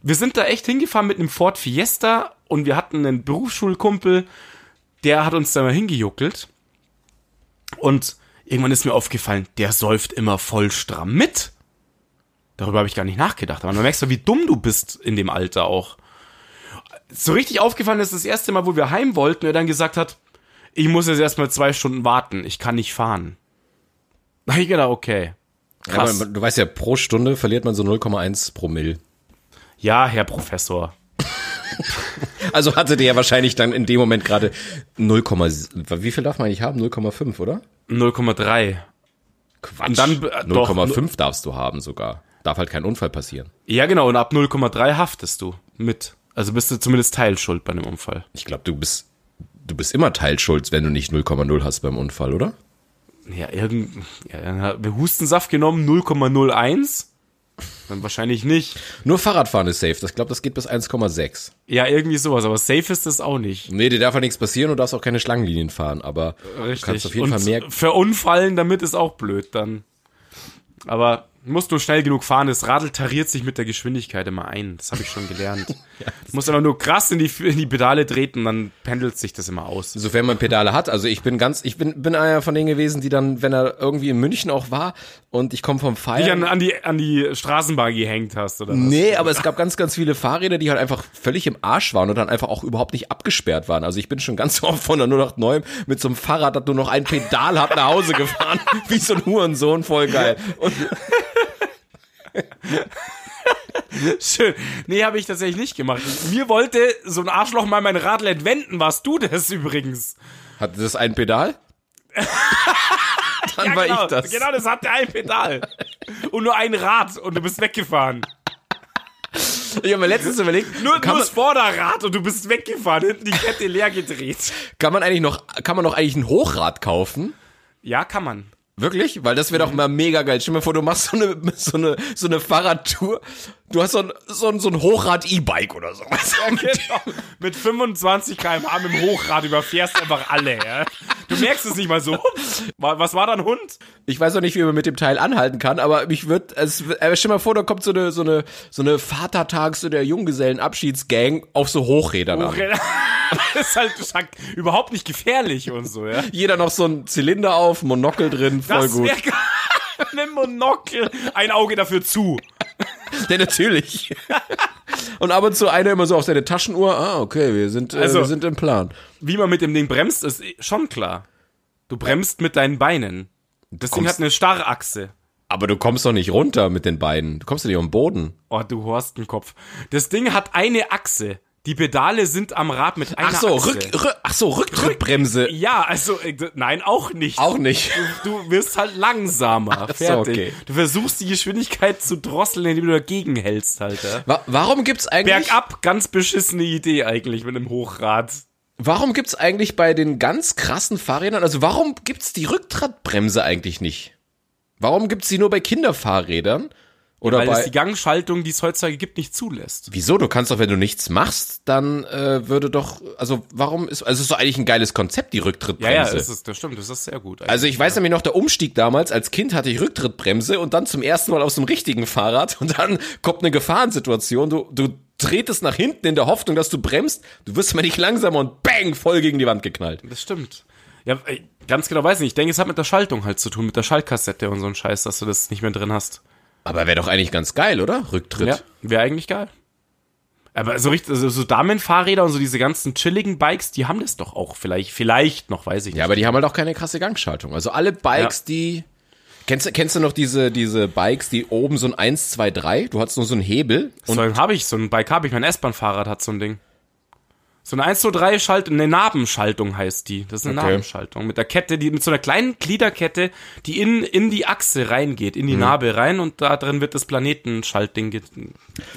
wir sind da echt hingefahren mit einem Ford Fiesta und wir hatten einen Berufsschulkumpel, der hat uns da mal hingejuckelt. Und irgendwann ist mir aufgefallen, der säuft immer voll stramm mit. Darüber habe ich gar nicht nachgedacht. Aber man merkst du, wie dumm du bist in dem Alter auch. So richtig aufgefallen ist das erste Mal, wo wir heim wollten, er dann gesagt hat, ich muss jetzt erstmal zwei Stunden warten, ich kann nicht fahren. Da hab ich gedacht, okay. Krass. Aber du weißt ja, pro Stunde verliert man so 0,1 Promille. Ja, Herr Professor. Also hatte der ja wahrscheinlich dann in dem Moment gerade 0, wie viel darf man eigentlich haben? 0,5, oder? 0,3. Quatsch. Und dann, äh, doch, 0,5 darfst du haben sogar. Darf halt kein Unfall passieren. Ja, genau, und ab 0,3 haftest du mit. Also bist du zumindest teilschuld bei einem Unfall. Ich glaube, du bist, du bist immer teilschuld, wenn du nicht 0,0 hast beim Unfall, oder? Ja, irgend, ja, dann hat- wir Hustensaft genommen, 0,01. Dann wahrscheinlich nicht. Nur Fahrradfahren ist safe. Ich glaube, das geht bis 1,6. Ja, irgendwie sowas, aber safe ist das auch nicht. Nee, dir darf ja nichts passieren, du darfst auch keine Schlangenlinien fahren, aber Richtig. du kannst auf jeden und Fall mehr. Verunfallen damit ist auch blöd dann. Aber Musst nur schnell genug fahren. Das Radl tariert sich mit der Geschwindigkeit immer ein. Das habe ich schon gelernt. ja, du musst einfach nur krass in die, in die Pedale treten, dann pendelt sich das immer aus. Sofern man Pedale hat. Also ich bin ganz, ich bin, bin einer von denen gewesen, die dann, wenn er irgendwie in München auch war und ich komme vom Feiern. Dich an, an, die, an die Straßenbahn gehängt hast, oder was? Nee, aber es gab ganz, ganz viele Fahrräder, die halt einfach völlig im Arsch waren und dann einfach auch überhaupt nicht abgesperrt waren. Also ich bin schon ganz oft von der 089 mit so einem Fahrrad, das nur noch ein Pedal hat, nach Hause gefahren. Wie so ein Hurensohn, voll geil. Und Schön. Nee, habe ich tatsächlich nicht gemacht. Mir wollte so ein Arschloch mal mein Radl entwenden. Warst du das übrigens? Hatte das ein Pedal? Dann Ja, war genau, ich das. Genau, das hatte ein Pedal. Und nur ein Rad und du bist weggefahren. Ich habe mir letztens überlegt, Nur, kann, nur das Vorderrad und du bist weggefahren. Hinten die Kette leer gedreht. kann man eigentlich noch, kann man noch eigentlich ein Hochrad kaufen? Ja, kann man. Wirklich? Weil das wäre doch mal mega geil. Stell dir mal vor, du machst so eine, so eine, so eine Fahrradtour. Du hast so ein, so ein, so ein Hochrad-E-Bike oder so. Genau. Mit 25 km/h mit dem Hochrad überfährst einfach alle, ja. Du merkst es nicht mal so. Wa- Was war da ein Hund? Ich weiß noch nicht, wie man mit dem Teil anhalten kann, aber mich wird, es, äh, stell dir mal vor, da kommt so eine, so eine, so eine Vatertags- oder Junggesellenabschiedsgang auf so Hochrädern an. Das ist halt, das ist überhaupt nicht gefährlich und so, ja. Jeder noch so ein Zylinder auf, Monokel drin, voll Das gut. Mit Monokel. Ein Auge dafür zu. Ja, natürlich. Und ab und zu einer immer so auf seine Taschenuhr. Ah, okay, wir sind, äh, Also- wir sind im Plan. Wie man mit dem Ding bremst, ist schon klar. Du bremst mit deinen Beinen. Das Ding hat eine Starrachse. Aber du kommst doch nicht runter mit den Beinen. Du kommst doch nicht am Boden. Oh, du hast einen Kopf. Das Ding hat eine Achse. Die Pedale sind am Rad mit einer Ach so, Achse. Rück, Rück, ach so, Rücktrittbremse. Ja, also, äh, nein, auch nicht. Auch nicht. Du wirst halt langsamer. so, Fertig. okay. Du versuchst die Geschwindigkeit zu drosseln, indem du dagegen hältst, Alter. Wa warum gibt's eigentlich, Bergab, ganz beschissene Idee eigentlich mit einem Hochrad. warum gibt's eigentlich bei den ganz krassen Fahrrädern, also warum gibt's die Rücktrittbremse eigentlich nicht? Warum gibt's die nur bei Kinderfahrrädern? Oder Weil bei, es die Gangschaltung, die es heutzutage gibt, nicht zulässt. wieso? Du kannst doch, wenn du nichts machst, dann äh, würde doch, also warum ist, also es ist doch eigentlich ein geiles Konzept, die Ja, Rücktrittbremse. ja, das, ist, das stimmt, das ist sehr gut. Also ich weiß nämlich noch, der Umstieg damals, als Kind hatte ich Rücktrittbremse und dann zum ersten Mal aus dem richtigen Fahrrad und dann kommt eine Gefahrensituation, du, du tretest nach hinten in der Hoffnung, dass du bremst, du wirst mal nicht langsamer und bang, voll gegen die Wand geknallt. Das stimmt. Ja, ey, ganz genau weiß nicht. Ich denke, es hat mit der Schaltung halt zu tun, mit der Schaltkassette und so ein Scheiß, dass du das nicht mehr drin hast. Aber wäre doch eigentlich ganz geil, oder? Rücktritt. Ja, wäre eigentlich geil. Aber so richtig, also so Damenfahrräder und so diese ganzen chilligen Bikes, die haben das doch auch vielleicht, vielleicht noch, weiß ich nicht. Ja, aber die haben halt auch keine krasse Gangschaltung. Also alle Bikes, Ja. die Kennst du, kennst du noch diese, diese Bikes, die oben so ein 1, 2, 3, du hast nur so einen Hebel so einen habe ich, so ein Bike habe ich, mein S-Bahn-Fahrrad hat so ein Ding. So eine 1 zu 3 Schaltung, eine Nabenschaltung heißt die. Das ist eine Okay. Nabenschaltung. Mit der Kette, die, mit so einer kleinen Gliederkette, die in, in die Achse reingeht, Mhm. in die Narbe rein und da drin wird das Planetenschaltding, ge-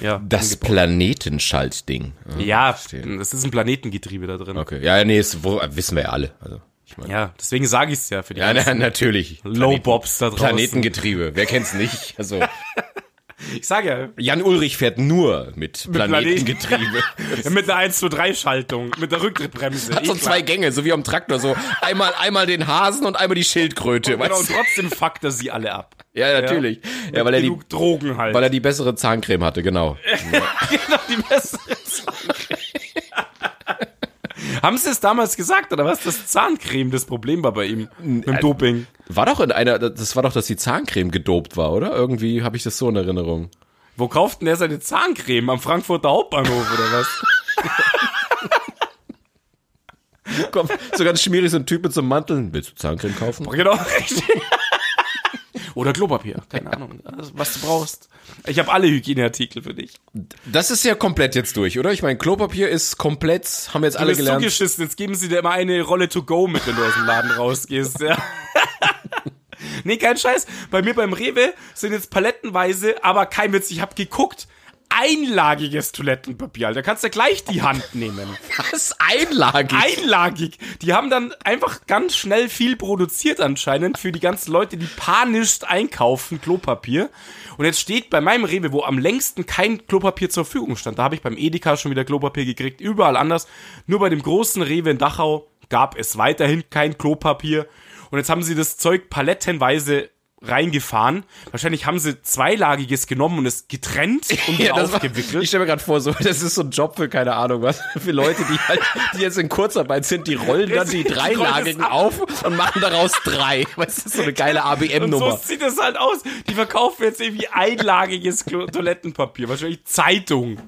ja. Das angebaut. Planetenschaltding. Ja, verstehe. das ist ein Planetengetriebe da drin. Okay. Ja, nee, ist, wo, wissen wir ja alle. Also, ich meine. Ja, deswegen sage ich es ja für die Ja, na, natürlich. Low-Bobs da draußen. Planetengetriebe. Wer kennt's nicht? Also, Ich sage ja, Jan Ulrich fährt nur mit Planetengetriebe. mit einer 1 zu 3 Schaltung, mit der Rücktrittbremse. Hat so klar. zwei Gänge, so wie am Traktor, so einmal, einmal den Hasen und einmal die Schildkröte. Genau, weißt und trotzdem fuckt er sie alle ab. Ja, natürlich. Ja, weil er die, Drogen halt. weil er die bessere Zahncreme hatte, genau. genau die bessere Zahncreme. Haben sie es damals gesagt, oder was? Das Zahncreme das Problem war bei ihm. Mit dem Doping. War doch in einer, das war doch, dass die Zahncreme gedopt war, oder? Irgendwie habe ich das so in Erinnerung. Wo kauft denn der seine Zahncreme? Am Frankfurter Hauptbahnhof oder was? Komm, so ganz schmierig, so ein Typ mit so einem Mantel. Willst du Zahncreme kaufen? genau, richtig. Oder Klopapier, keine Ahnung, also, was du brauchst. Ich habe alle Hygieneartikel für dich. Das ist ja komplett jetzt durch, oder? Ich meine, Klopapier ist komplett, haben wir jetzt Du alle bist gelernt. zugeschissen, jetzt geben sie dir immer eine Rolle to go mit, wenn du aus dem Laden rausgehst, ja. nee, kein Scheiß. Bei mir beim Rewe sind jetzt palettenweise, aber kein Witz, ich hab geguckt, einlagiges Toilettenpapier. Da kannst du gleich die Hand nehmen. Was? Einlagig? Einlagig. Die haben dann einfach ganz schnell viel produziert anscheinend für die ganzen Leute, die panisch einkaufen Klopapier. Und jetzt steht bei meinem Rewe, wo am längsten kein Klopapier zur Verfügung stand, da habe ich beim Edeka schon wieder Klopapier gekriegt, überall anders. Nur bei dem großen Rewe in Dachau gab es weiterhin kein Klopapier. Und jetzt haben sie das Zeug palettenweise reingefahren. Wahrscheinlich haben sie zweilagiges genommen und es getrennt und Ja, das war, aufgewickelt. ich stelle mir gerade vor, so, das ist so ein Job für keine Ahnung was, für Leute, die halt, die jetzt in Kurzarbeit sind, die rollen dann die dreilagigen das auf und machen daraus drei. Weißt du, das ist so eine geile und so ABM-Nummer. sieht es halt aus. Die verkaufen jetzt irgendwie einlagiges Toilettenpapier, wahrscheinlich Zeitung.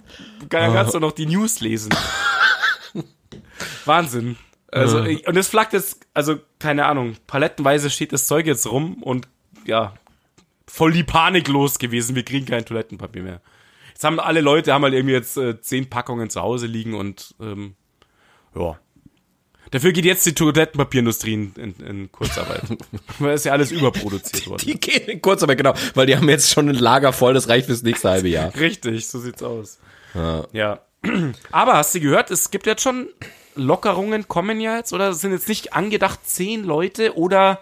Dann kannst du noch die News lesen. Wahnsinn. Also, und es flackt jetzt, also, keine Ahnung, palettenweise steht das Zeug jetzt rum und ja, voll die Panik los gewesen. Wir kriegen kein Toilettenpapier mehr. Jetzt haben alle Leute, haben halt irgendwie jetzt äh, zehn Packungen zu Hause liegen und ähm, ja. Dafür geht jetzt die Toilettenpapierindustrie in, in, in Kurzarbeit. Weil ist ja alles überproduziert worden. Die gehen in Kurzarbeit, genau, weil die haben jetzt schon ein Lager voll, das reicht fürs nächste halbe Jahr. Richtig, so sieht's aus. Ja. Aber hast du gehört, es gibt jetzt schon Lockerungen, kommen ja jetzt, oder es sind jetzt nicht angedacht zehn Leute oder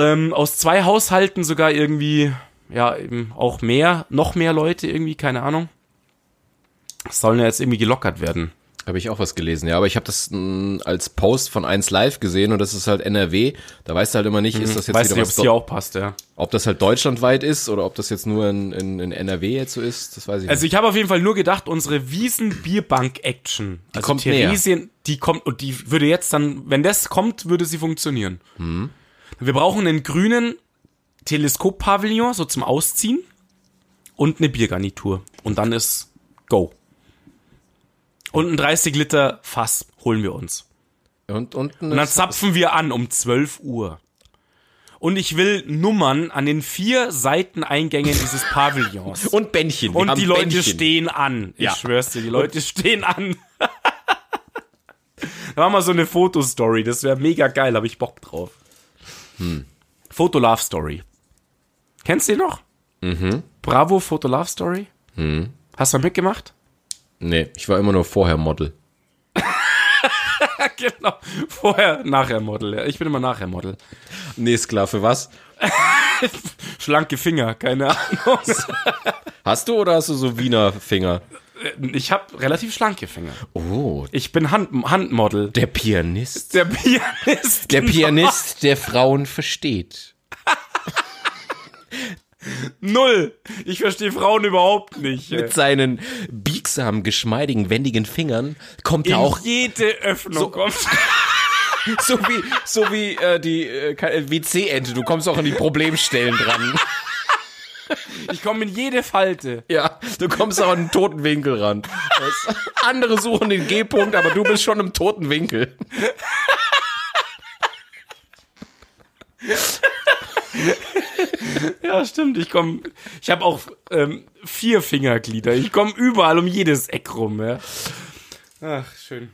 ähm, aus zwei Haushalten sogar irgendwie, ja, eben auch mehr, noch mehr Leute irgendwie, keine Ahnung. Sollen ja jetzt irgendwie gelockert werden. Habe ich auch was gelesen, ja, aber ich habe das mh, als Post von 1 Live gesehen und das ist halt NRW. Da weißt du halt immer nicht, ist das jetzt Weißt wieder nicht, ob was, hier auch passt, ja. ob das halt deutschlandweit ist oder ob das jetzt nur in, in, in NRW jetzt so ist, das weiß ich Also ich habe auf jeden Fall nur gedacht, unsere Wiesen-Bierbank-Action, also kommt näher. Theresien, die kommt und die würde jetzt dann, wenn das kommt, würde sie funktionieren. Hm. Wir brauchen einen grünen Teleskop-Pavillon, so zum Ausziehen und eine Biergarnitur. Und dann ist Go. Und ein 30 Liter Fass holen wir uns. Und, und, Und dann zapfen wir an um 12 Uhr. Und ich will Nummern an den vier Seiteneingängen dieses Pavillons. und Bändchen. wir Und die Leute Bändchen. stehen an. Ich Ja. schwör's dir, die Leute stehen an. da war mal so eine Fotostory, das wäre mega geil, habe ich Bock drauf. Hm. Foto-Love Story. Kennst du die noch? Mhm. Bravo Foto Love Story? Hm. Hast du mal mitgemacht? Nee, ich war immer nur vorher Model. genau. Vorher, nachher Model. Ja. Ich bin immer nachher Model. Nee, ist klar, für was? Schlanke Finger, keine Ahnung. Hast du oder hast du so Wiener Finger? Ich habe relativ schlanke Finger. Oh, Ich bin Hand, Handmodel. der Pianist. Der Pianist. Der genau. Pianist, der Frauen versteht. Null. Ich verstehe Frauen überhaupt nicht. Mit seinen biegsamen, geschmeidigen, wendigen Fingern kommt In er auch jede Öffnung kommt. so wie so wie äh, die äh, WC-Ente. Du kommst auch an die Problemstellen dran. Ich komme in jede Falte. Ja, du kommst auch an den toten Winkel ran. Das, andere suchen den G-Punkt, aber du bist schon im toten Winkel. Ja, stimmt. Ich komme. Ich habe auch ähm, vier Fingerglieder. Ich komme überall um jedes Eck rum. Ja. Ach, schön.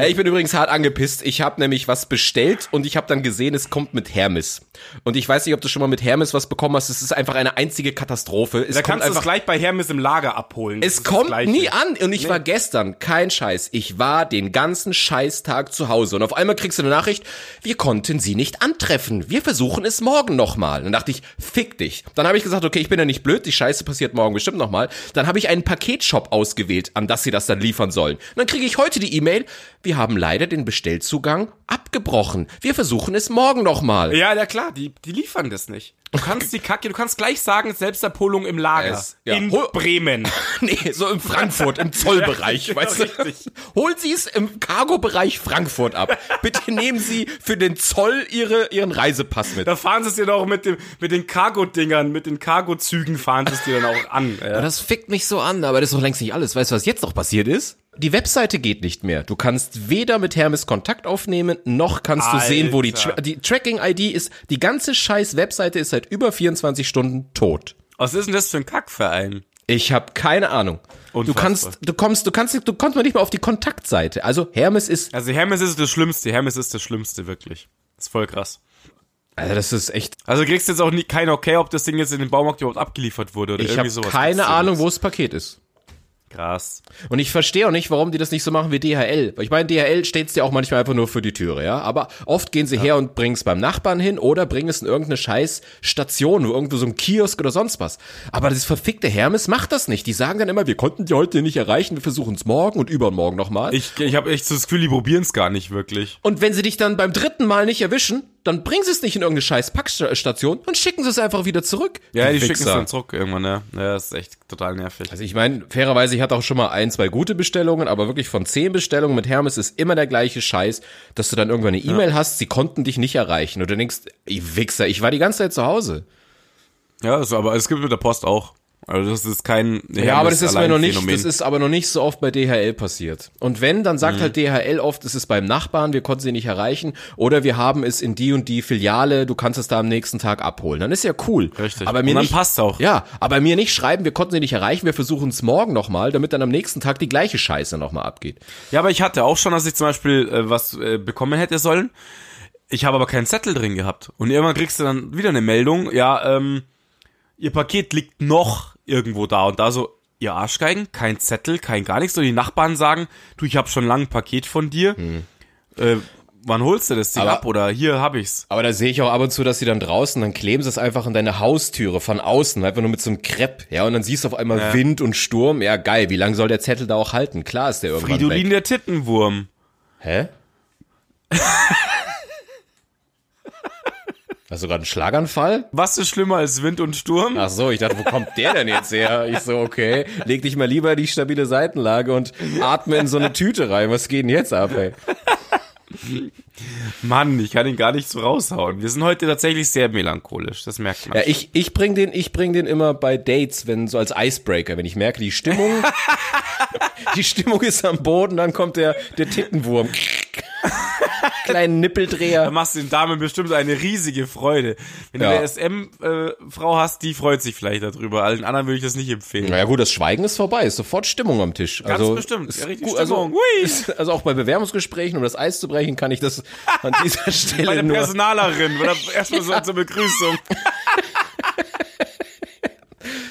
Äh, Ich bin übrigens hart angepisst. Ich habe nämlich was bestellt und ich habe dann gesehen, es kommt mit Hermes. Und ich weiß nicht, ob du schon mal mit Hermes was bekommen hast. Es ist einfach eine einzige Katastrophe. Es Da kommt kannst du es gleich bei Hermes im Lager abholen. Es kommt nie an. Und ich war gestern, kein Scheiß, ich war den ganzen Scheißtag zu Hause. Und auf einmal kriegst du eine Nachricht, wir konnten sie nicht antreffen. Wir versuchen es morgen nochmal. Dann dachte ich, fick dich. Dann habe ich gesagt, okay, ich bin ja nicht blöd, die Scheiße passiert morgen bestimmt nochmal. Dann habe ich einen Paketshop ausgewählt, an das sie das dann liefern sollen. Und dann kriege ich heute die E-Mail, wir haben leider den Bestellzugang abgebrochen. Wir versuchen es morgen nochmal. Ja, ja klar, die, die liefern das nicht. Du kannst die Kacke, du kannst gleich sagen, Selbstabholung im Lager. Es- ja. In Hol- Bremen. Nee, so im Frankfurt, im Zollbereich, Ja, weißt du? richtig. Holen Sie es im Cargo-Bereich Frankfurt ab. Bitte nehmen Sie für den Zoll Ihre, Ihren Reisepass mit. Da fahren sie es dir doch mit, dem, mit den Cargo-Dingern, mit den Cargo-Zügen fahren sie es dir dann auch an. Ja. Das fickt mich so an, aber das ist doch längst nicht alles. Weißt du, was jetzt noch passiert ist? Die Webseite geht nicht mehr. Du kannst weder mit Hermes Kontakt aufnehmen, noch kannst du sehen, wo die, Alter. Tra die Tracking-ID ist. Die ganze scheiß Webseite ist seit über 24 Stunden tot. Was ist denn das für ein Kackverein? Ich habe keine Ahnung. Du Unfassbar. kannst, du kommst, du kannst, du kommst mal nicht mal auf die Kontaktseite. Also Hermes ist, Also Hermes ist das Schlimmste. Hermes ist das Schlimmste, wirklich. Das ist voll krass. also das ist echt. Also kriegst du jetzt auch nie, kein Okay, ob das Ding jetzt in den Baumarkt überhaupt abgeliefert wurde oder Ich irgendwie habe sowas. keine Ahnung, wo das Paket ist. Krass. Und ich verstehe auch nicht, warum die das nicht so machen wie DHL. Weil ich meine, DHL steht's dir auch manchmal einfach nur für die Türe, ja. Aber oft gehen sie her und bringen es beim Nachbarn hin oder bringen es in irgendeine scheiß Station, wo irgendwo so ein Kiosk oder sonst was. Aber das verfickte Hermes macht das nicht. Die sagen dann immer, wir konnten die heute nicht erreichen, wir versuchen es morgen und übermorgen nochmal. Ich, ich habe echt so das Gefühl, die probieren es gar nicht wirklich. Und wenn sie dich dann beim dritten Mal nicht erwischen, dann bringen sie es nicht in irgendeine scheiß Packstation, dann schicken sie es einfach wieder zurück. Ja, die, schicken es dann zurück irgendwann, ja. Ja, das ist echt total nervig. Also ich meine, fairerweise, ich hatte auch schon mal ein, zwei gute Bestellungen, aber wirklich von zehn Bestellungen mit Hermes ist immer der gleiche Scheiß, dass du dann irgendwann eine E-Mail hast, sie konnten dich nicht erreichen. Und du denkst, ey Wichser, ich war die ganze Zeit zu Hause. Ja, also, aber es gibt mit der Post auch. Also das ist kein Ja, aber das ist mir noch nicht, Phänomen. das ist aber noch nicht so oft bei DHL passiert. Und wenn, dann Mhm. sagt halt DHL oft, es ist beim Nachbarn, wir konnten sie nicht erreichen, oder wir haben es in die und die Filiale, du kannst es da am nächsten Tag abholen. Dann ist ja cool. Richtig. Aber mir Und dann nicht, passt's auch. Ja, aber mir nicht schreiben, wir konnten sie nicht erreichen, wir versuchen es morgen nochmal, damit dann am nächsten Tag die gleiche Scheiße nochmal abgeht. Ja, aber ich hatte auch schon, dass ich zum Beispiel äh, was äh, bekommen hätte sollen. Ich habe aber keinen Zettel drin gehabt. Und irgendwann kriegst du dann wieder eine Meldung, ja, ähm, ihr Paket liegt noch irgendwo da und da so, ihr Arschgeigen, kein Zettel, kein gar nichts. Und die Nachbarn sagen, du, ich habe schon lange ein Paket von dir. Äh, wann holst du das Ding Aber- ab? Oder hier hab ich's. Aber da sehe ich auch ab und zu, dass sie dann draußen, dann kleben sie es einfach in deine Haustüre von außen, einfach nur mit so einem Krepp, ja, und dann siehst du auf einmal Ja. Wind und Sturm, ja geil, wie lange soll der Zettel da auch halten? Klar ist der irgendwann Fridolin weg. der Tittenwurm. Hä? Hast du gerade einen Schlaganfall? Was ist schlimmer als Wind und Sturm? Ach so, ich dachte, wo kommt der denn jetzt her? Ich so, okay, leg dich mal lieber in die stabile Seitenlage und atme in so eine Tüte rein. Was geht denn jetzt ab, ey? Mann, ich kann ihn gar nicht so raushauen. Wir sind heute tatsächlich sehr melancholisch, das merkt man. Ja, ich, ich bring den, ich bring den immer bei Dates, wenn so als Icebreaker, wenn ich merke, die Stimmung, die Stimmung ist am Boden, dann kommt der, der Tittenwurm. Kleinen Da Nippeldreher. machst du den Damen bestimmt eine riesige Freude. Wenn Ja. du eine SM-Frau hast, die freut sich vielleicht darüber. Allen anderen würde ich das nicht empfehlen. Naja gut, das Schweigen ist vorbei, ist sofort Stimmung am Tisch. Ganz also, bestimmt. ist Ja, richtig gut, also, Stimmung. Ist, also auch bei Bewerbungsgesprächen, um das Eis zu brechen, kann ich das an dieser Bei Stelle der nur. Personalerin oder erstmal so zur Begrüßung.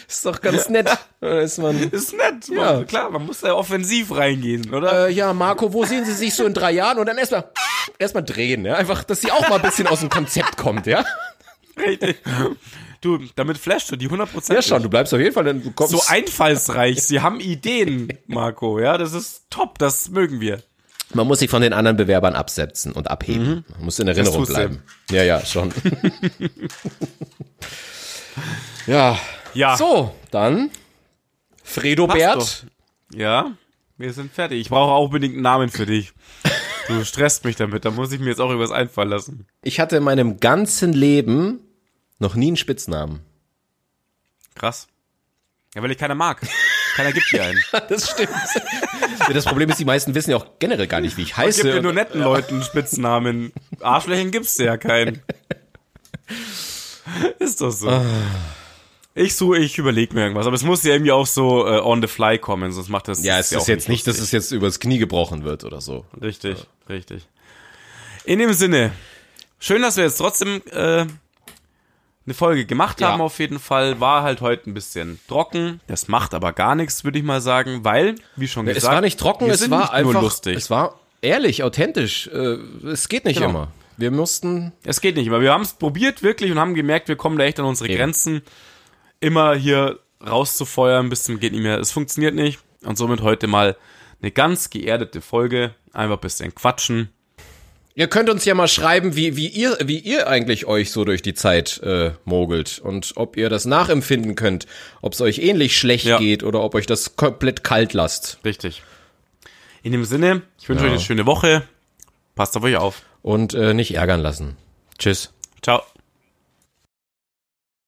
Ist doch ganz nett. Da ist man. Ist nett. Ja. Man, klar, man muss da offensiv reingehen, oder? Äh, ja, Marco, wo sehen Sie sich so in drei Jahren? Und dann erstmal erstmal drehen, ja? Einfach, dass sie auch mal ein bisschen aus dem Konzept kommt, ja? Richtig. Du, damit flashst du die 100%. Ja, schon, du bleibst auf jeden Fall, denn du kommst. So einfallsreich. Sie haben Ideen, Marco. Ja, das ist top. Das mögen wir. Man muss sich von den anderen Bewerbern absetzen und abheben. Man muss in Erinnerung bleiben. Ja, ja, schon. ja. Ja. So, dann Fredo Passt Bert. Ja, wir sind fertig. Ich brauche auch unbedingt einen Namen für dich. Du stresst mich damit. Da muss ich mir jetzt auch irgendwas einfallen lassen. Ich hatte in meinem ganzen Leben noch nie einen Spitznamen. Krass. Ja, weil ich keiner mag. Keiner gibt dir einen. Das stimmt. das Problem ist, die meisten wissen ja auch generell gar nicht, wie ich Es heiße. gibt ja nur netten Leuten Spitznamen. Arschlöchern gibt's ja keinen. Ist doch so. Ich suche, ich überlege mir irgendwas, aber es muss ja irgendwie auch so äh, on the fly kommen, sonst macht das ja, es ist auch jetzt nicht, dass lustig. es jetzt übers Knie gebrochen wird oder so. Richtig, richtig. In dem Sinne, schön, dass wir jetzt trotzdem äh, eine Folge gemacht Ja. haben auf jeden Fall. War halt heute ein bisschen trocken. Das macht aber gar nichts, würde ich mal sagen, weil, wie schon gesagt, Es war nicht trocken, es war einfach, nur lustig. es war ehrlich, authentisch. Äh, es geht nicht Genau. immer. Wir mussten, Es geht nicht mehr. Wir haben es probiert wirklich und haben gemerkt, wir kommen da echt an unsere Eben. Grenzen. Immer hier rauszufeuern bis zum geht nicht mehr. Es funktioniert nicht. Und somit heute mal eine ganz geerdete Folge. Einfach ein bisschen quatschen. Ihr könnt uns ja mal schreiben, wie, wie ihr, wie ihr eigentlich euch so durch die Zeit äh, mogelt und ob ihr das nachempfinden könnt, ob es euch ähnlich schlecht Ja. geht oder ob euch das komplett kalt lasst. Richtig. In dem Sinne, ich wünsche Ja. euch eine schöne Woche. Passt auf euch auf. Und äh, nicht ärgern lassen. Tschüss. Ciao.